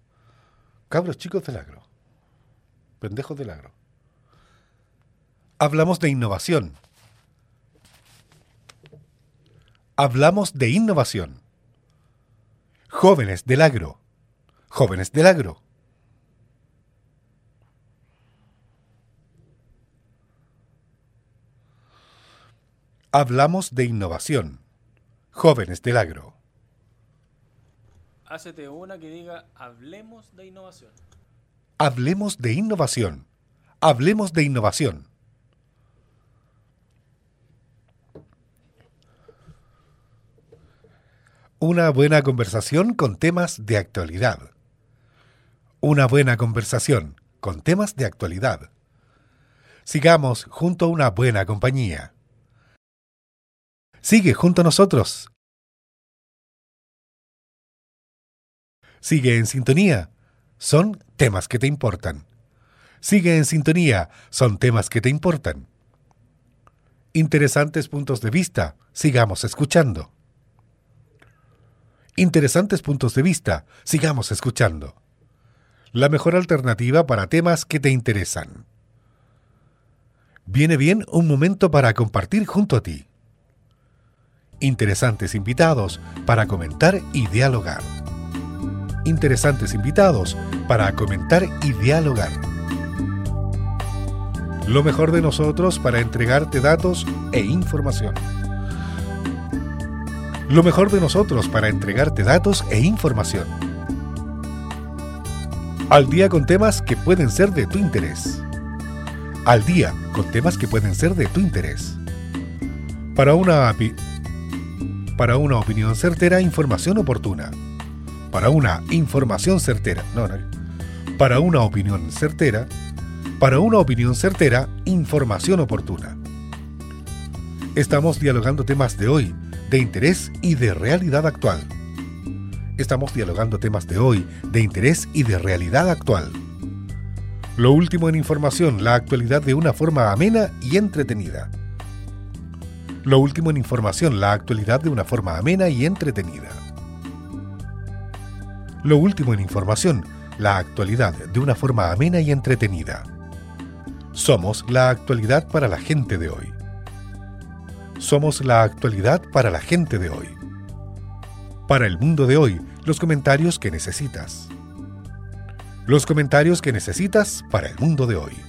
Cabros chicos del agro. Pendejos del agro. Hablamos de innovación. Hablamos de innovación. Jóvenes del agro. Jóvenes del agro. Hablamos de innovación. Jóvenes del agro. Hácete una que diga hablemos de innovación. Hablemos de innovación. Hablemos de innovación. Una buena conversación con temas de actualidad. Una buena conversación con temas de actualidad. Sigamos junto a una buena compañía. Sigue junto a nosotros. Sigue en sintonía. Son temas que te importan. Sigue en sintonía. Son temas que te importan. Interesantes puntos de vista. Sigamos escuchando. Interesantes puntos de vista. Sigamos escuchando. La mejor alternativa para temas que te interesan. Viene bien un momento para compartir junto a ti. Interesantes invitados para comentar y dialogar. Interesantes invitados para comentar y dialogar. Lo mejor de nosotros para entregarte datos e información. Lo mejor de nosotros para entregarte datos e información. Al día con temas que pueden ser de tu interés. Al día con temas que pueden ser de tu interés. Para una para una opinión certera, información oportuna. Para una información certera, no, para una opinión certera, para una opinión certera, información oportuna. Estamos dialogando temas de hoy, de interés y de realidad actual. Estamos dialogando temas de hoy, de interés y de realidad actual. Lo último en información, la actualidad de una forma amena y entretenida. Lo último en información, la actualidad de una forma amena y entretenida. Lo último en información, la actualidad de una forma amena y entretenida. Somos la actualidad para la gente de hoy. Somos la actualidad para la gente de hoy. Para el mundo de hoy, los comentarios que necesitas. Los comentarios que necesitas para el mundo de hoy.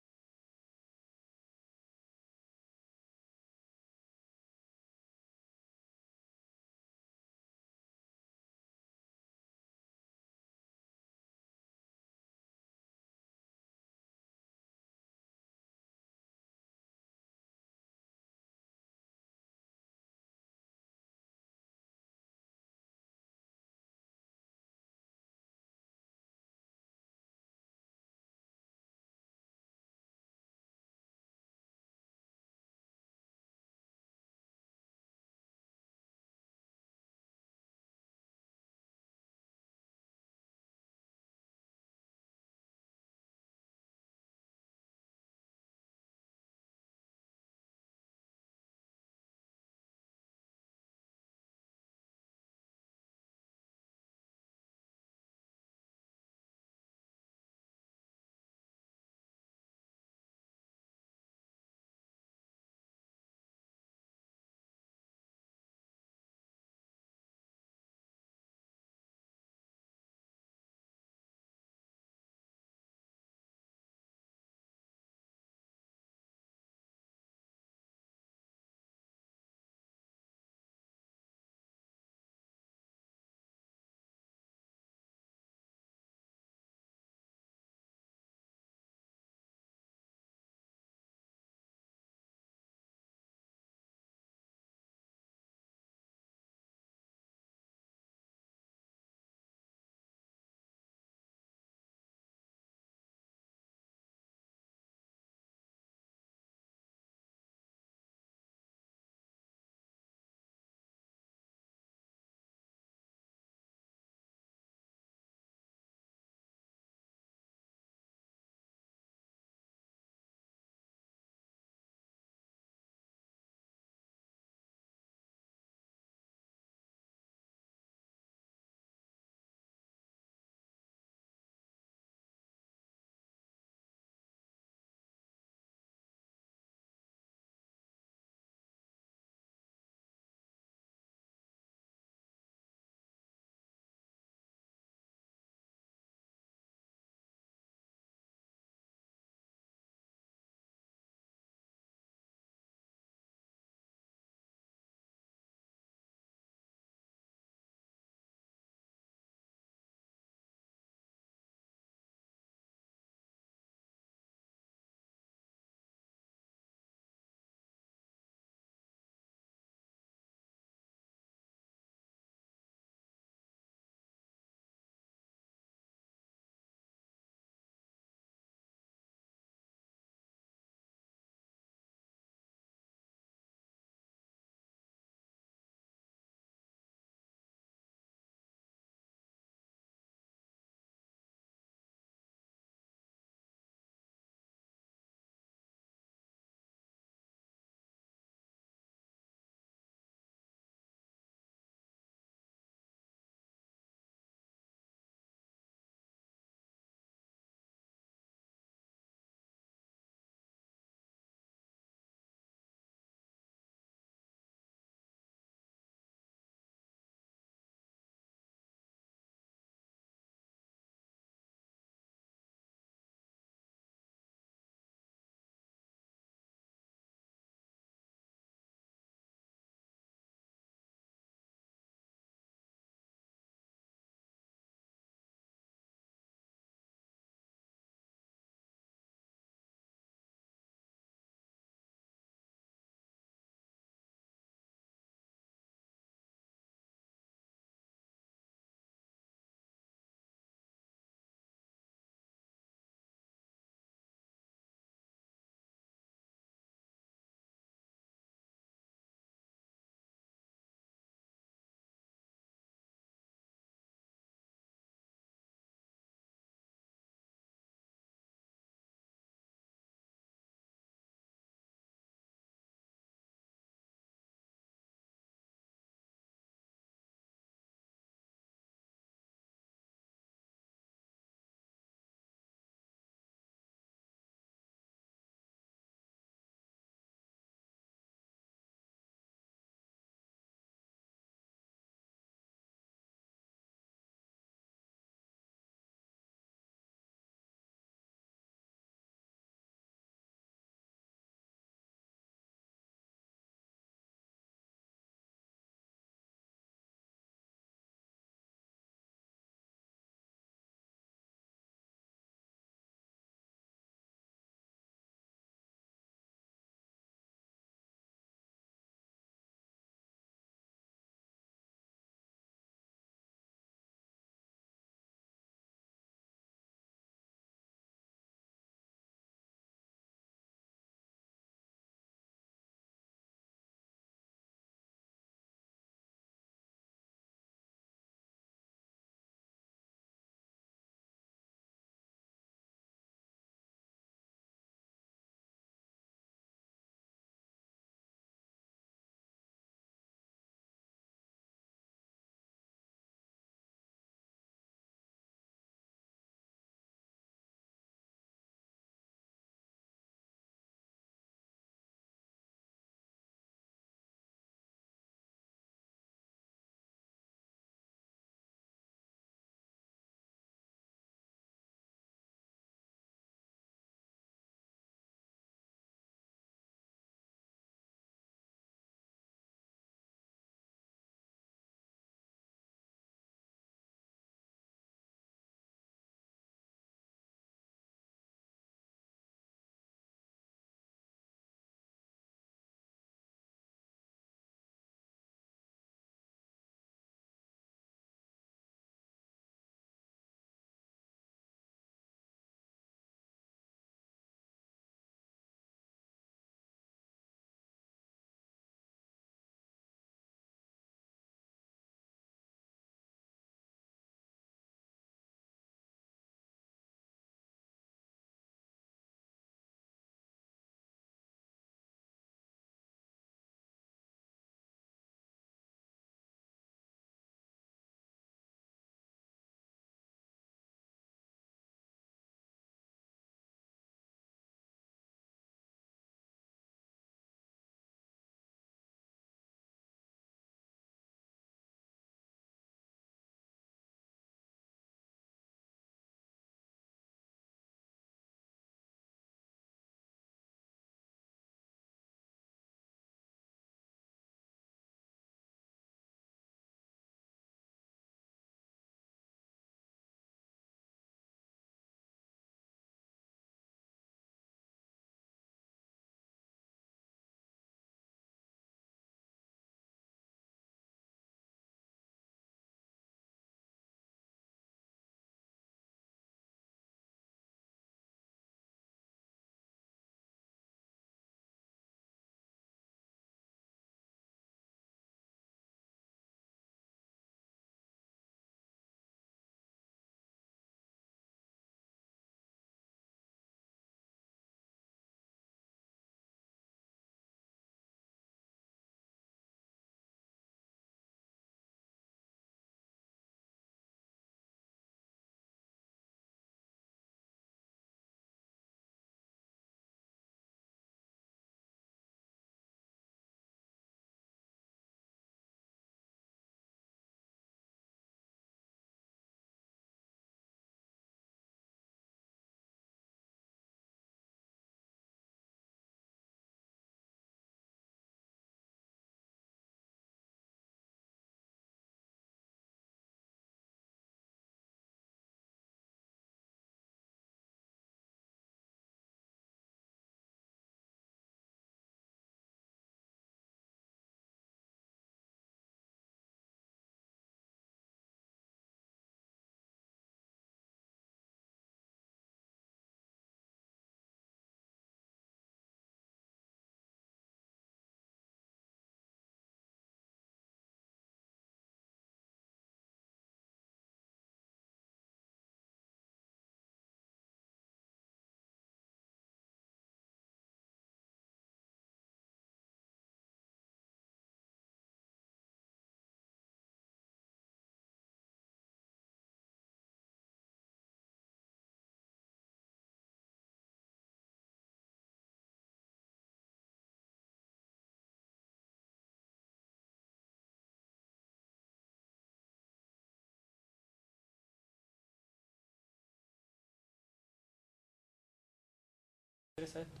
Interesa esto.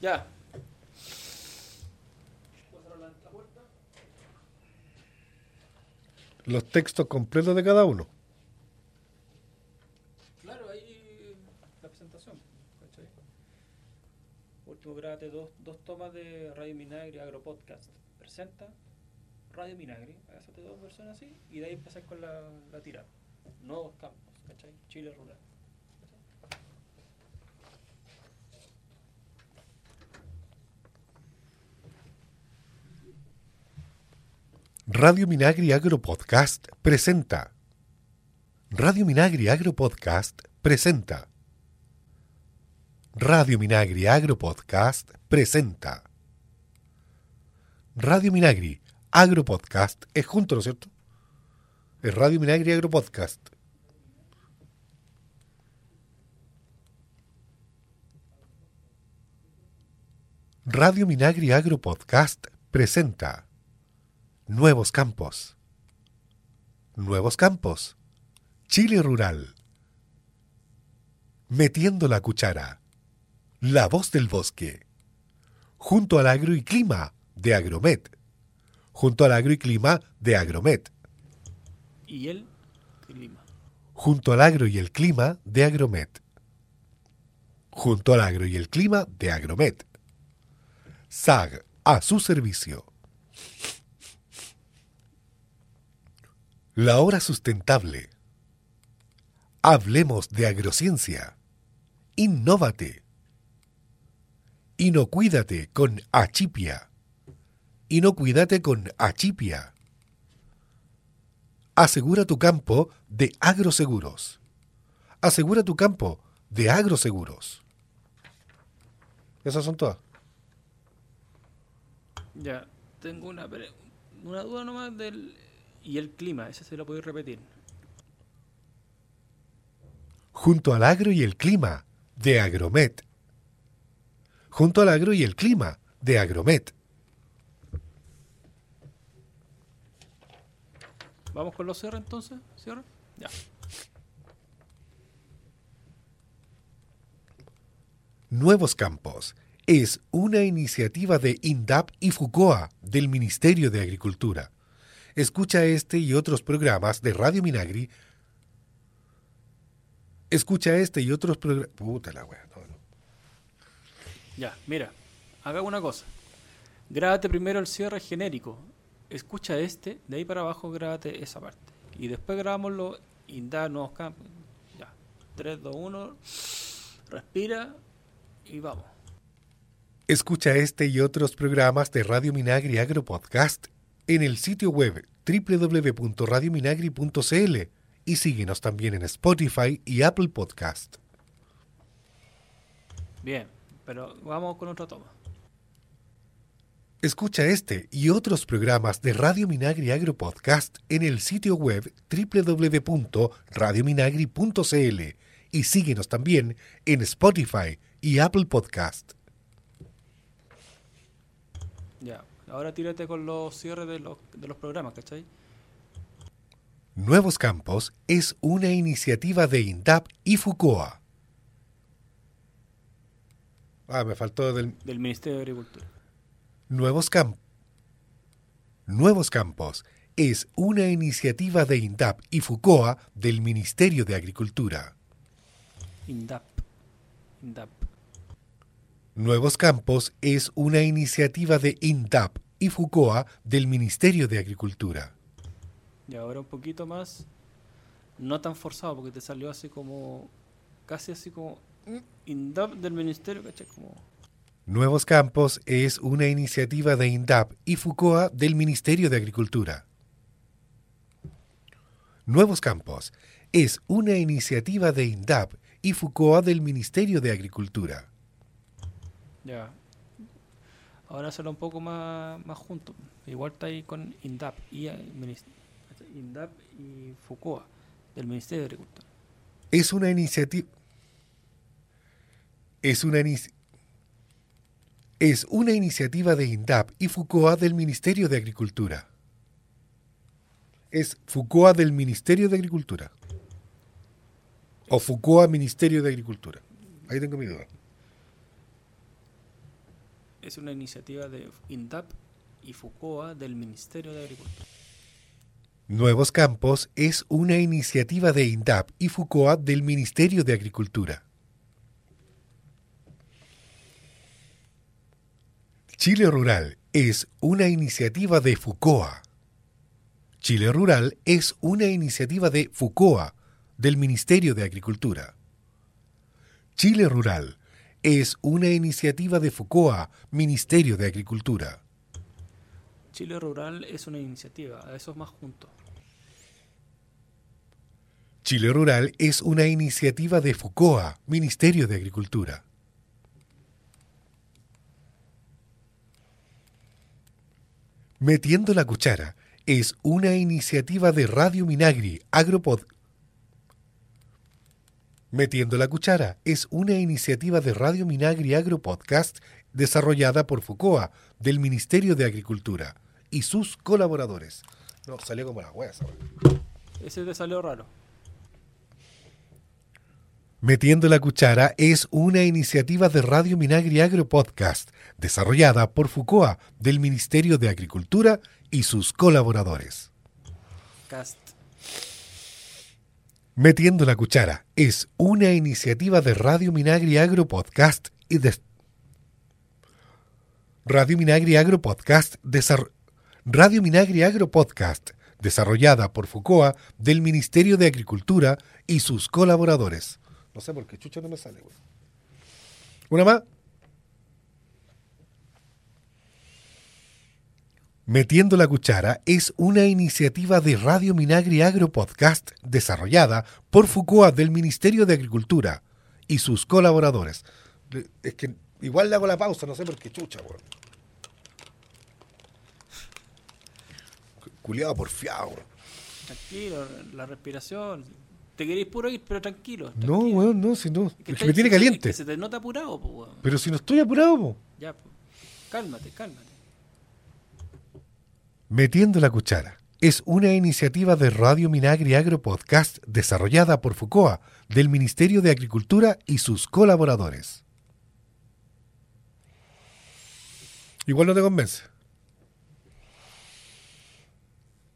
Ya. Los textos completos de cada uno. Claro, ahí la presentación. ¿cachai? Último, grábate dos, dos tomas de Radio Minagri Agropodcast. Presenta Radio Minagri. Hágate dos versiones así y de ahí empezar con la, la tirada. Nuevos campos, ¿cachai? Chile rural. Radio Minagri Agro Podcast presenta. Radio Minagri Agro Podcast presenta. Radio Minagri Agro Podcast presenta. Radio Minagri Agro Podcast es junto, ¿no es cierto? Es Radio Minagri Agro Podcast. Radio Minagri Agro Podcast presenta. Nuevos campos. Nuevos campos. Chile rural. Metiendo la cuchara. La voz del bosque. Junto al agro y clima de Agromet. Junto al agro y clima de Agromet. Y el clima. Junto al agro y el clima de Agromet. Junto al agro y el clima de Agromet. SAG a su servicio. La hora sustentable. Hablemos de agrociencia. Innóvate. Inocuídate con Achipia. Inocuídate con Achipia. Asegura tu campo de agroseguros. Asegura tu campo de agroseguros. Esas son todas. Ya, tengo una, una duda nomás del... Y el clima, ese se lo podéis repetir. junto al agro y el clima de Agromet. Junto al agro y el clima de Agromet. ¿Vamos con los cierres entonces? ¿Cierre? Ya. Nuevos Campos es una iniciativa de INDAP y FUCOA del Ministerio de Agricultura. Escucha este y otros programas de Radio Minagri. Escucha este y otros programas. Puta la wea. no, no. Ya, mira, haga una cosa. Grábate primero el cierre genérico. Escucha este, de ahí para abajo grábate esa parte. Y después grabamos los indar nuevos campos. Ya. 3, 2, 1. Respira y vamos. Escucha este y otros programas de Radio Minagri Agro Podcast en el sitio web www.radiominagri.cl y síguenos también en Spotify y Apple Podcast. Bien, pero vamos con otra toma. Escucha este y otros programas de Radio Minagri Agro Podcast en el sitio web www.radiominagri.cl y síguenos también en Spotify y Apple Podcast. Ya, ahora tírate con los cierres de los, de los programas, ¿cachai? Nuevos Campos es una iniciativa de INDAP y FUCOA. Ah, me faltó del Del Ministerio de Agricultura. Nuevos Campos. Nuevos Campos es una iniciativa de INDAP y FUCOA del Ministerio de Agricultura. INDAP. INDAP. Nuevos Campos es una iniciativa de INDAP y FUCOA del Ministerio de Agricultura. Y ahora un poquito más, no tan forzado, porque te salió así como, casi así como, mm, INDAP del Ministerio, ¿cachai? Como, Nuevos Campos es una iniciativa de INDAP y FUCOA del Ministerio de Agricultura. Nuevos Campos es una iniciativa de INDAP y FUCOA del Ministerio de Agricultura. ya. Ahora hacerlo un poco más, más junto. Igual está ahí con INDAP y INDAP y FUCOA del Ministerio de Agricultura. Es una iniciativa. Es una inici- Es una iniciativa de INDAP y FUCOA del Ministerio de Agricultura. Es FUCOA del Ministerio de Agricultura. O FUCOA Ministerio de Agricultura. Ahí tengo mi duda. Es una iniciativa de INDAP y FUCOA del Ministerio de Agricultura. Nuevos Campos es una iniciativa de INDAP y FUCOA del Ministerio de Agricultura. Chile Rural es una iniciativa de FUCOA. Chile Rural es una iniciativa de FUCOA del Ministerio de Agricultura. Chile Rural es una iniciativa de FUCOA, Ministerio de Agricultura. Chile Rural es una iniciativa, a esos más juntos. Chile Rural es una iniciativa de FUCOA, Ministerio de Agricultura. Metiendo la cuchara es una iniciativa de Radio Minagri, Agropod. Metiendo la cuchara es una iniciativa de Radio Minagri Agro Podcast desarrollada por FUCOA del Ministerio de Agricultura y sus colaboradores. No, salió como la hueá esa weá. Ese te salió raro. Metiendo la cuchara es una iniciativa de Radio Minagri Agro Podcast desarrollada por FUCOA del Ministerio de Agricultura y sus colaboradores. Cast. Metiendo la cuchara es una iniciativa de Radio Minagri Agro Podcast y de Radio Minagri Agro Podcast Radio Minagri Agro Podcast desarrollada por FUCOA del Ministerio de Agricultura y sus colaboradores. No sé por qué chucha no me sale, güey. Una más. Metiendo la cuchara es una iniciativa de Radio Minagri Agro Podcast desarrollada por FUCOA del Ministerio de Agricultura y sus colaboradores. Es que igual le hago la pausa, no sé por qué chucha, weón. Culeado porfiado, weón. Tranquilo, la respiración. Te queréis puro ir, pero tranquilo. No, weón, no, si no. Es Es que me tiene caliente. es que se te nota apurado, pues, weón. Pero si no estoy apurado, po. Ya, pues. Cálmate, cálmate. Metiendo la cuchara es una iniciativa de Radio Minagri Agro Podcast desarrollada por FUCOA del Ministerio de Agricultura y sus colaboradores. Igual no te convence.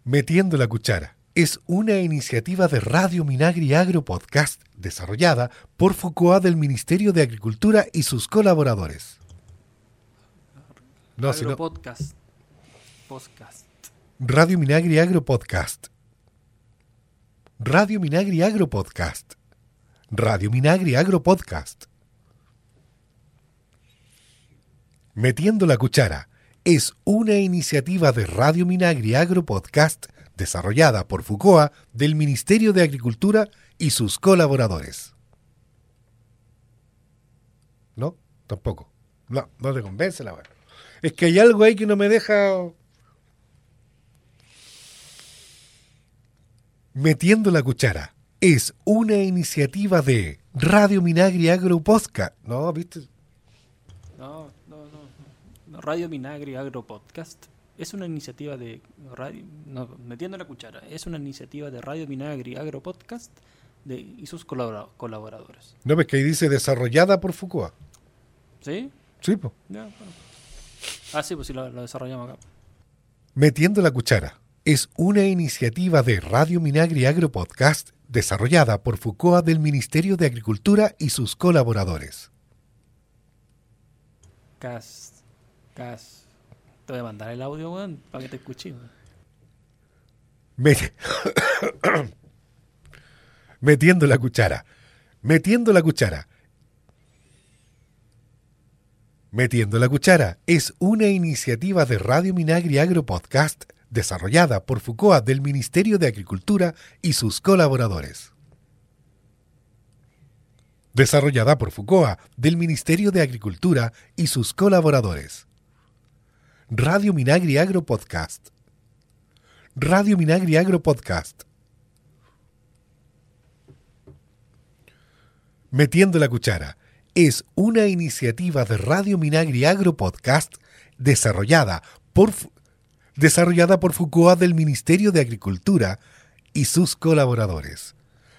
Metiendo la cuchara es una iniciativa de Radio Minagri Agro Podcast desarrollada por FUCOA del Ministerio de Agricultura y sus colaboradores. No, si no- Agropodcast. Podcast. Radio Minagri Agro Podcast. Radio Minagri Agro Podcast. Radio Minagri Agro Podcast. Metiendo la cuchara es una iniciativa de Radio Minagri Agro Podcast desarrollada por FUCOA del Ministerio de Agricultura y sus colaboradores. ¿No? Tampoco. No, no te convence la weá. Es que hay algo ahí que no me deja Metiendo la cuchara es una iniciativa de Radio Minagri Agro Podcast. No, ¿viste? No, no, no. Radio Minagri Agro Podcast es una iniciativa de radio, no, metiendo la cuchara, es una iniciativa de Radio Minagri Agro Podcast de, y sus colabora- colaboradores. No, ves que ahí dice desarrollada por Foucault. ¿Sí? Sí, pues. Ah, sí, pues sí, lo, lo desarrollamos acá. Metiendo la cuchara es una iniciativa de Radio Minagri Agro Podcast desarrollada por Foucault del Ministerio de Agricultura y sus colaboradores. Cas, Cas. Te voy a mandar el audio, weón, para que te. Met- Metiendo la cuchara. Metiendo la cuchara. Metiendo la cuchara es una iniciativa de Radio Minagri Agro Podcast desarrollada por Foucault del Ministerio de Agricultura y sus colaboradores. Desarrollada por Foucault del Ministerio de Agricultura y sus colaboradores. Radio Minagri Agro Podcast. Radio Minagri Agro Podcast. Metiendo la cuchara es una iniciativa de Radio Minagri Agro Podcast desarrollada por, desarrollada por Foucault del Ministerio de Agricultura y sus colaboradores.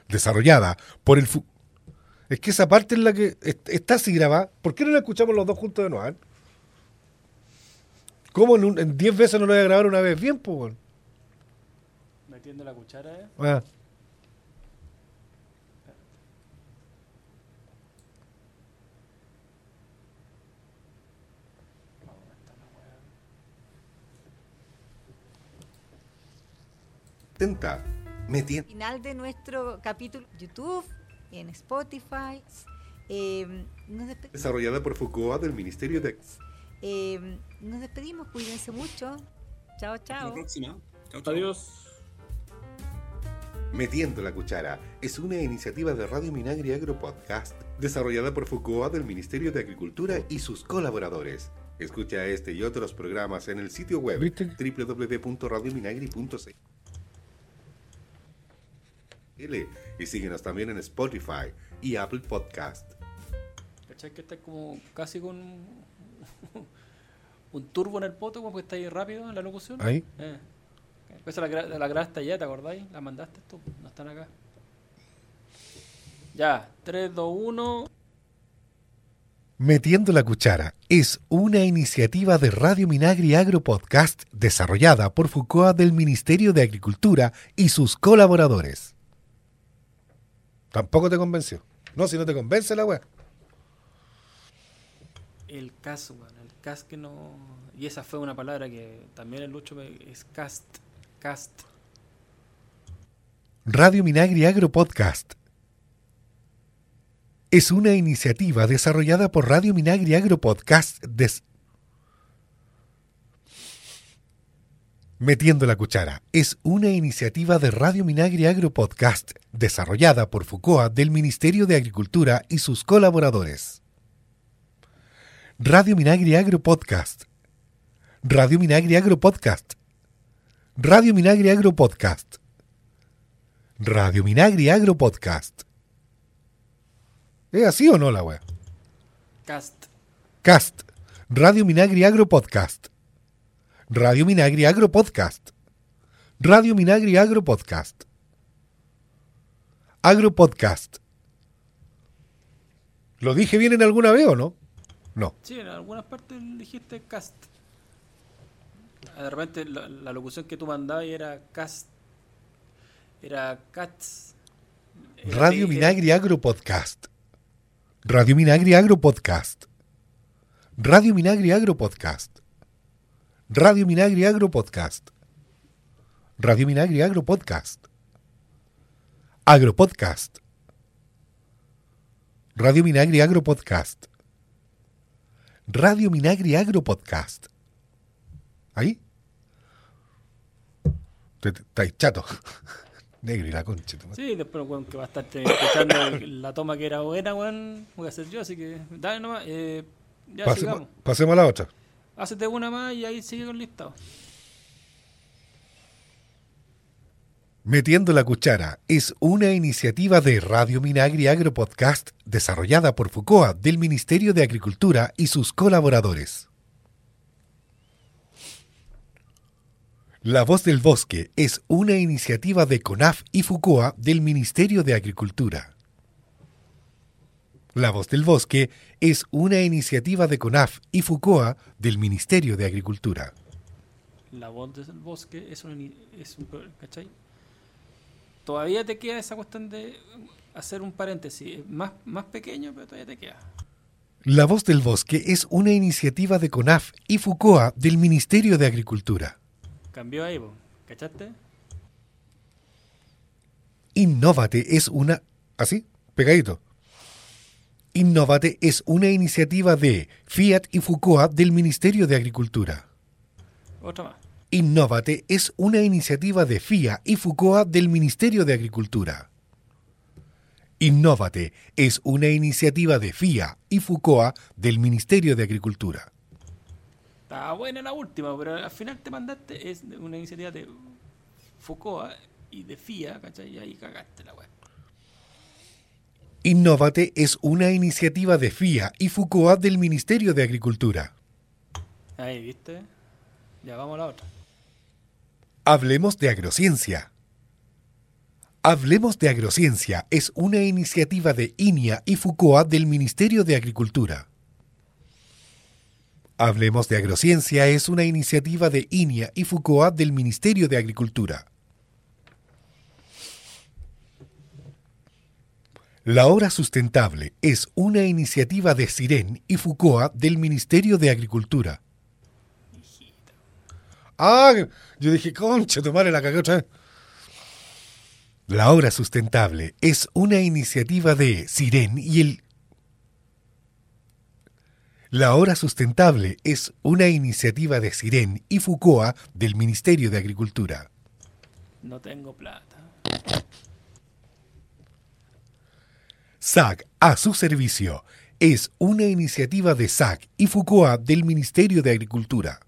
Desarrollada por el... Fu- es que esa parte es la que est- está así grabada. ¿Por qué no la escuchamos los dos juntos de nuevo? ¿Cómo en 10 veces no lo voy a grabar una vez bien, pues? Metiendo la cuchara, ¿eh? Ah. Tenta, metiendo. Final de nuestro capítulo YouTube, en Spotify. Eh, nos Desarrollada por Foucault del Ministerio de... eh, nos despedimos, cuídense mucho. Chao, Hasta la chao. próxima. Chao, chao. Adiós. Metiendo la Cuchara es una iniciativa de Radio Minagri Agro Podcast desarrollada por Foucault del Ministerio de Agricultura y sus colaboradores. Escucha este y otros programas en el sitio web www.radiominagri.cl y síguenos también en Spotify y Apple Podcast. ¿Cachai? Que está como casi con un turbo en el poto, como que está ahí rápido en la locución. Ahí. Eh. Esa la, gra- la grabaste ya, ¿te acordáis? La mandaste tú, no están acá. Ya, 3, 2, 1. Metiendo la Cuchara es una iniciativa de Radio Minagri Agro Podcast desarrollada por Foucault del Ministerio de Agricultura y sus colaboradores. Tampoco te convenció. No, si no te convence la weá. El cast, weón, el cast que no. Y esa fue una palabra que también el Lucho me... es cast. Cast. Radio Minagri Agro Podcast es una iniciativa desarrollada por Radio Minagri Agro Podcast des- Metiendo la cuchara es una iniciativa de Radio Minagri Agro Podcast desarrollada por Foucault del Ministerio de Agricultura y sus colaboradores. Radio Minagri Agro Podcast. Radio Minagri Agro Podcast. Radio Minagri Agro Podcast. Radio Minagri Agro Podcast. ¿Es así o no la wea? Cast. Cast. Radio Minagri Agro Podcast. Radio Minagri Agro Podcast. Radio Minagri Agro Podcast. Agro Podcast. ¿Lo dije bien en alguna vez o no? No. Sí, en algunas partes dijiste cast. De repente la, la locución que tú mandabas era cast. Era cats. Era Radio Minagri Agro Podcast. Radio Minagri Agro Podcast. Radio Minagri Agro Podcast. Radio Minagri Agro Podcast. Radio Minagri Agro Podcast. Agro Podcast. Radio Minagri Agro Podcast. Radio Minagri Agro Podcast. ¿Ahí? Estáis chato. Negro y la concha. Sí, después weón, que va a estar escuchando la toma que era buena, weón, voy a hacer yo, así que dale nomás. Eh, ya Pasemos, sigamos. pasemos a la otra. Hácete una más y ahí sigue con. Metiendo la Cuchara es una iniciativa de Radio Minagri Agro Podcast desarrollada por Foucault del Ministerio de Agricultura y sus colaboradores. La Voz del Bosque es una iniciativa de CONAF y Foucault del Ministerio de Agricultura. La Voz del Bosque es una iniciativa de CONAF y Foucault del Ministerio de Agricultura. La voz del bosque es un, es un ¿cachai? Todavía te queda esa cuestión de hacer un paréntesis, más, más pequeño, pero todavía te queda. La Voz del Bosque es una iniciativa de CONAF y Foucault del Ministerio de Agricultura. Cambió ahí, po, ¿cachaste? Innovate es una... ¿Así? Pegadito. Innovate es una iniciativa de Fiat y Foucault del Ministerio de Agricultura. Otra más. Innovate es una iniciativa de FIA y Foucault del Ministerio de Agricultura. Innovate es una iniciativa de FIA y Foucault del Ministerio de Agricultura. Estaba buena la última, pero al final te mandaste, es una iniciativa de Foucault y de FIA, ¿cachai? Y ahí cagaste la weá. Innovate es una iniciativa de FIA y Foucault del Ministerio de Agricultura. Ahí, ¿viste? Ya vamos a la otra. Hablemos de agrociencia. Hablemos de agrociencia es una iniciativa de INIA y Foucault del Ministerio de Agricultura. Hablemos de Agrociencia es una iniciativa de INIA y FUCOA del Ministerio de Agricultura. La Hora Sustentable es una iniciativa de Siren y FUCOA del Ministerio de Agricultura. Ah, yo dije, concha, tomarle la vez. La Hora Sustentable es una iniciativa de Siren y el la Hora Sustentable es una iniciativa de Siren y Fucoa del Ministerio de Agricultura. No tengo plata. SAC a su servicio es una iniciativa de SAC y Fucoa del Ministerio de Agricultura.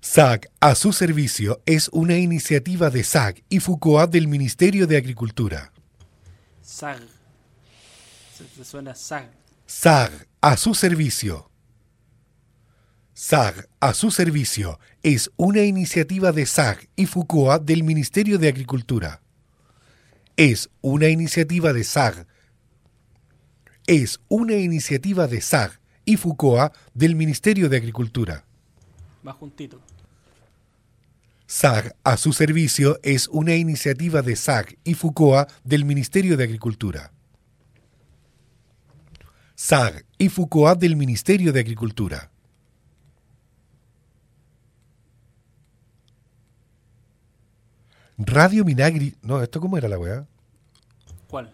SAC a su servicio es una iniciativa de SAC y Fucoa del Ministerio de Agricultura. SAG. Se, suena SAG. SAG a su servicio. SAG a su servicio es una iniciativa de SAG y FUCOA del Ministerio de Agricultura. Es una iniciativa de SAG. Es una iniciativa de SAG y FUCOA del Ministerio de Agricultura. Más juntito. SAG a su servicio es una iniciativa de SAG y FUCOA del Ministerio de Agricultura. SAG y FUCOA del Ministerio de Agricultura. Radio Minagri. No, ¿esto cómo era la weá? ¿Cuál?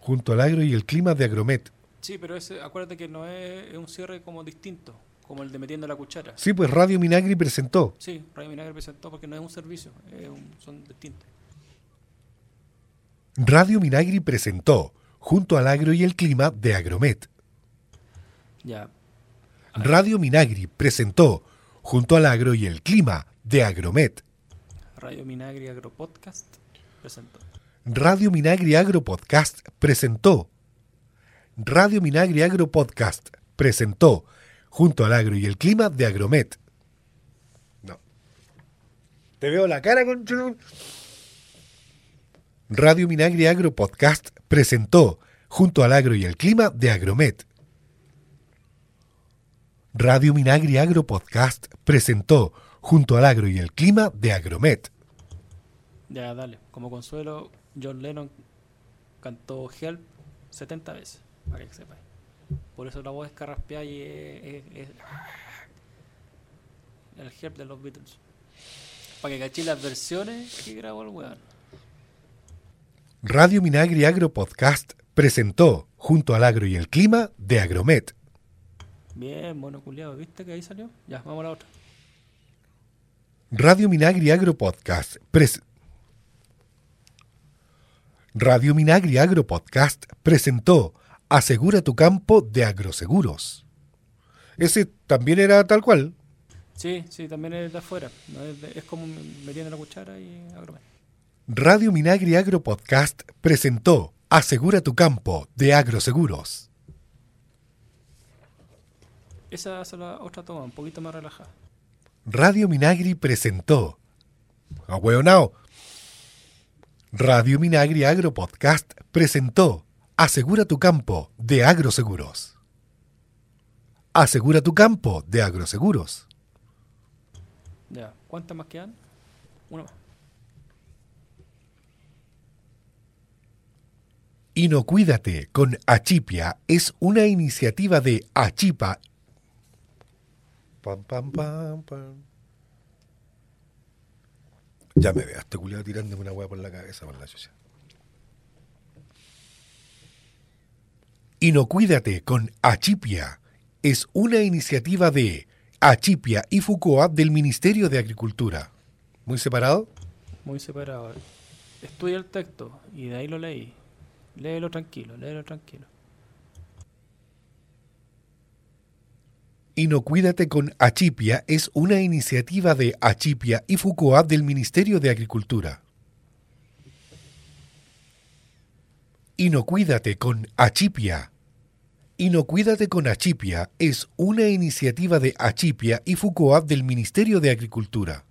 Junto al agro y el clima de Agromet. Sí, pero ese, acuérdate que no es, es un cierre como distinto, como el de metiendo la cuchara. Sí, pues Radio Minagri presentó. Sí, Radio Vinagre presentó porque no es un servicio, es un- son distintos. Radio Minagri presentó Junto al agro y el clima de Agromet. Ya, Radio Minagri presentó Junto al agro y el clima de Agromet. Radio Minagri Agro Podcast presentó. Radio Minagri Agro Podcast presentó. Radio Minagri Agro Podcast presentó Junto al agro y el clima de Agromet. No. Te veo la cara con Radio Minagri Agro Podcast presentó Junto al agro y el clima de Agromet. Radio Minagri Agro Podcast presentó Junto al agro y el clima de Agromet. Ya, dale. Como consuelo, John Lennon cantó Help 70 veces, para que sepáis. Por eso la voz es carraspeada y es, es- es- el Help de los Beatles. Para que cachí las versiones que grabó el weón. Radio Minagri Agro Podcast presentó Junto al agro y el clima de Agromet. Bien, mono culiado, ¿viste que ahí salió? Ya, vamos a la otra. Radio Minagri Agro Podcast pres- Radio Minagri Agro Podcast presentó Asegura tu campo de agroseguros. Ese también era tal cual. Sí, sí, también es de afuera. No es, es como metiendo la cuchara y agromet. Radio Minagri Agro Podcast presentó Asegura tu campo de agroseguros. Esa es la otra toma, un poquito más relajada. Radio Minagri presentó. Ahueonao. Radio Minagri Agro Podcast presentó Asegura tu campo de agroseguros. Asegura tu campo de agroseguros. Ya, ¿cuántas más quedan? Una más. Inocuídate con Achipia es una iniciativa de Achipa. Pam, pam. Ya me veo, este culiado tirándome una hueá por la cabeza por la chucha. Con Achipia es una iniciativa de Achipia y Fucoa del Ministerio de Agricultura. ¿Muy separado? Muy separado. Estudia el texto y de ahí lo leí. Léelo tranquilo, léelo tranquilo. Inocuídate con Achipia es una iniciativa de Achipia y Fucoa del Ministerio de Agricultura. Inocuídate con Achipia. Inocuídate con Achipia es una iniciativa de Achipia y Fucoa del Ministerio de Agricultura.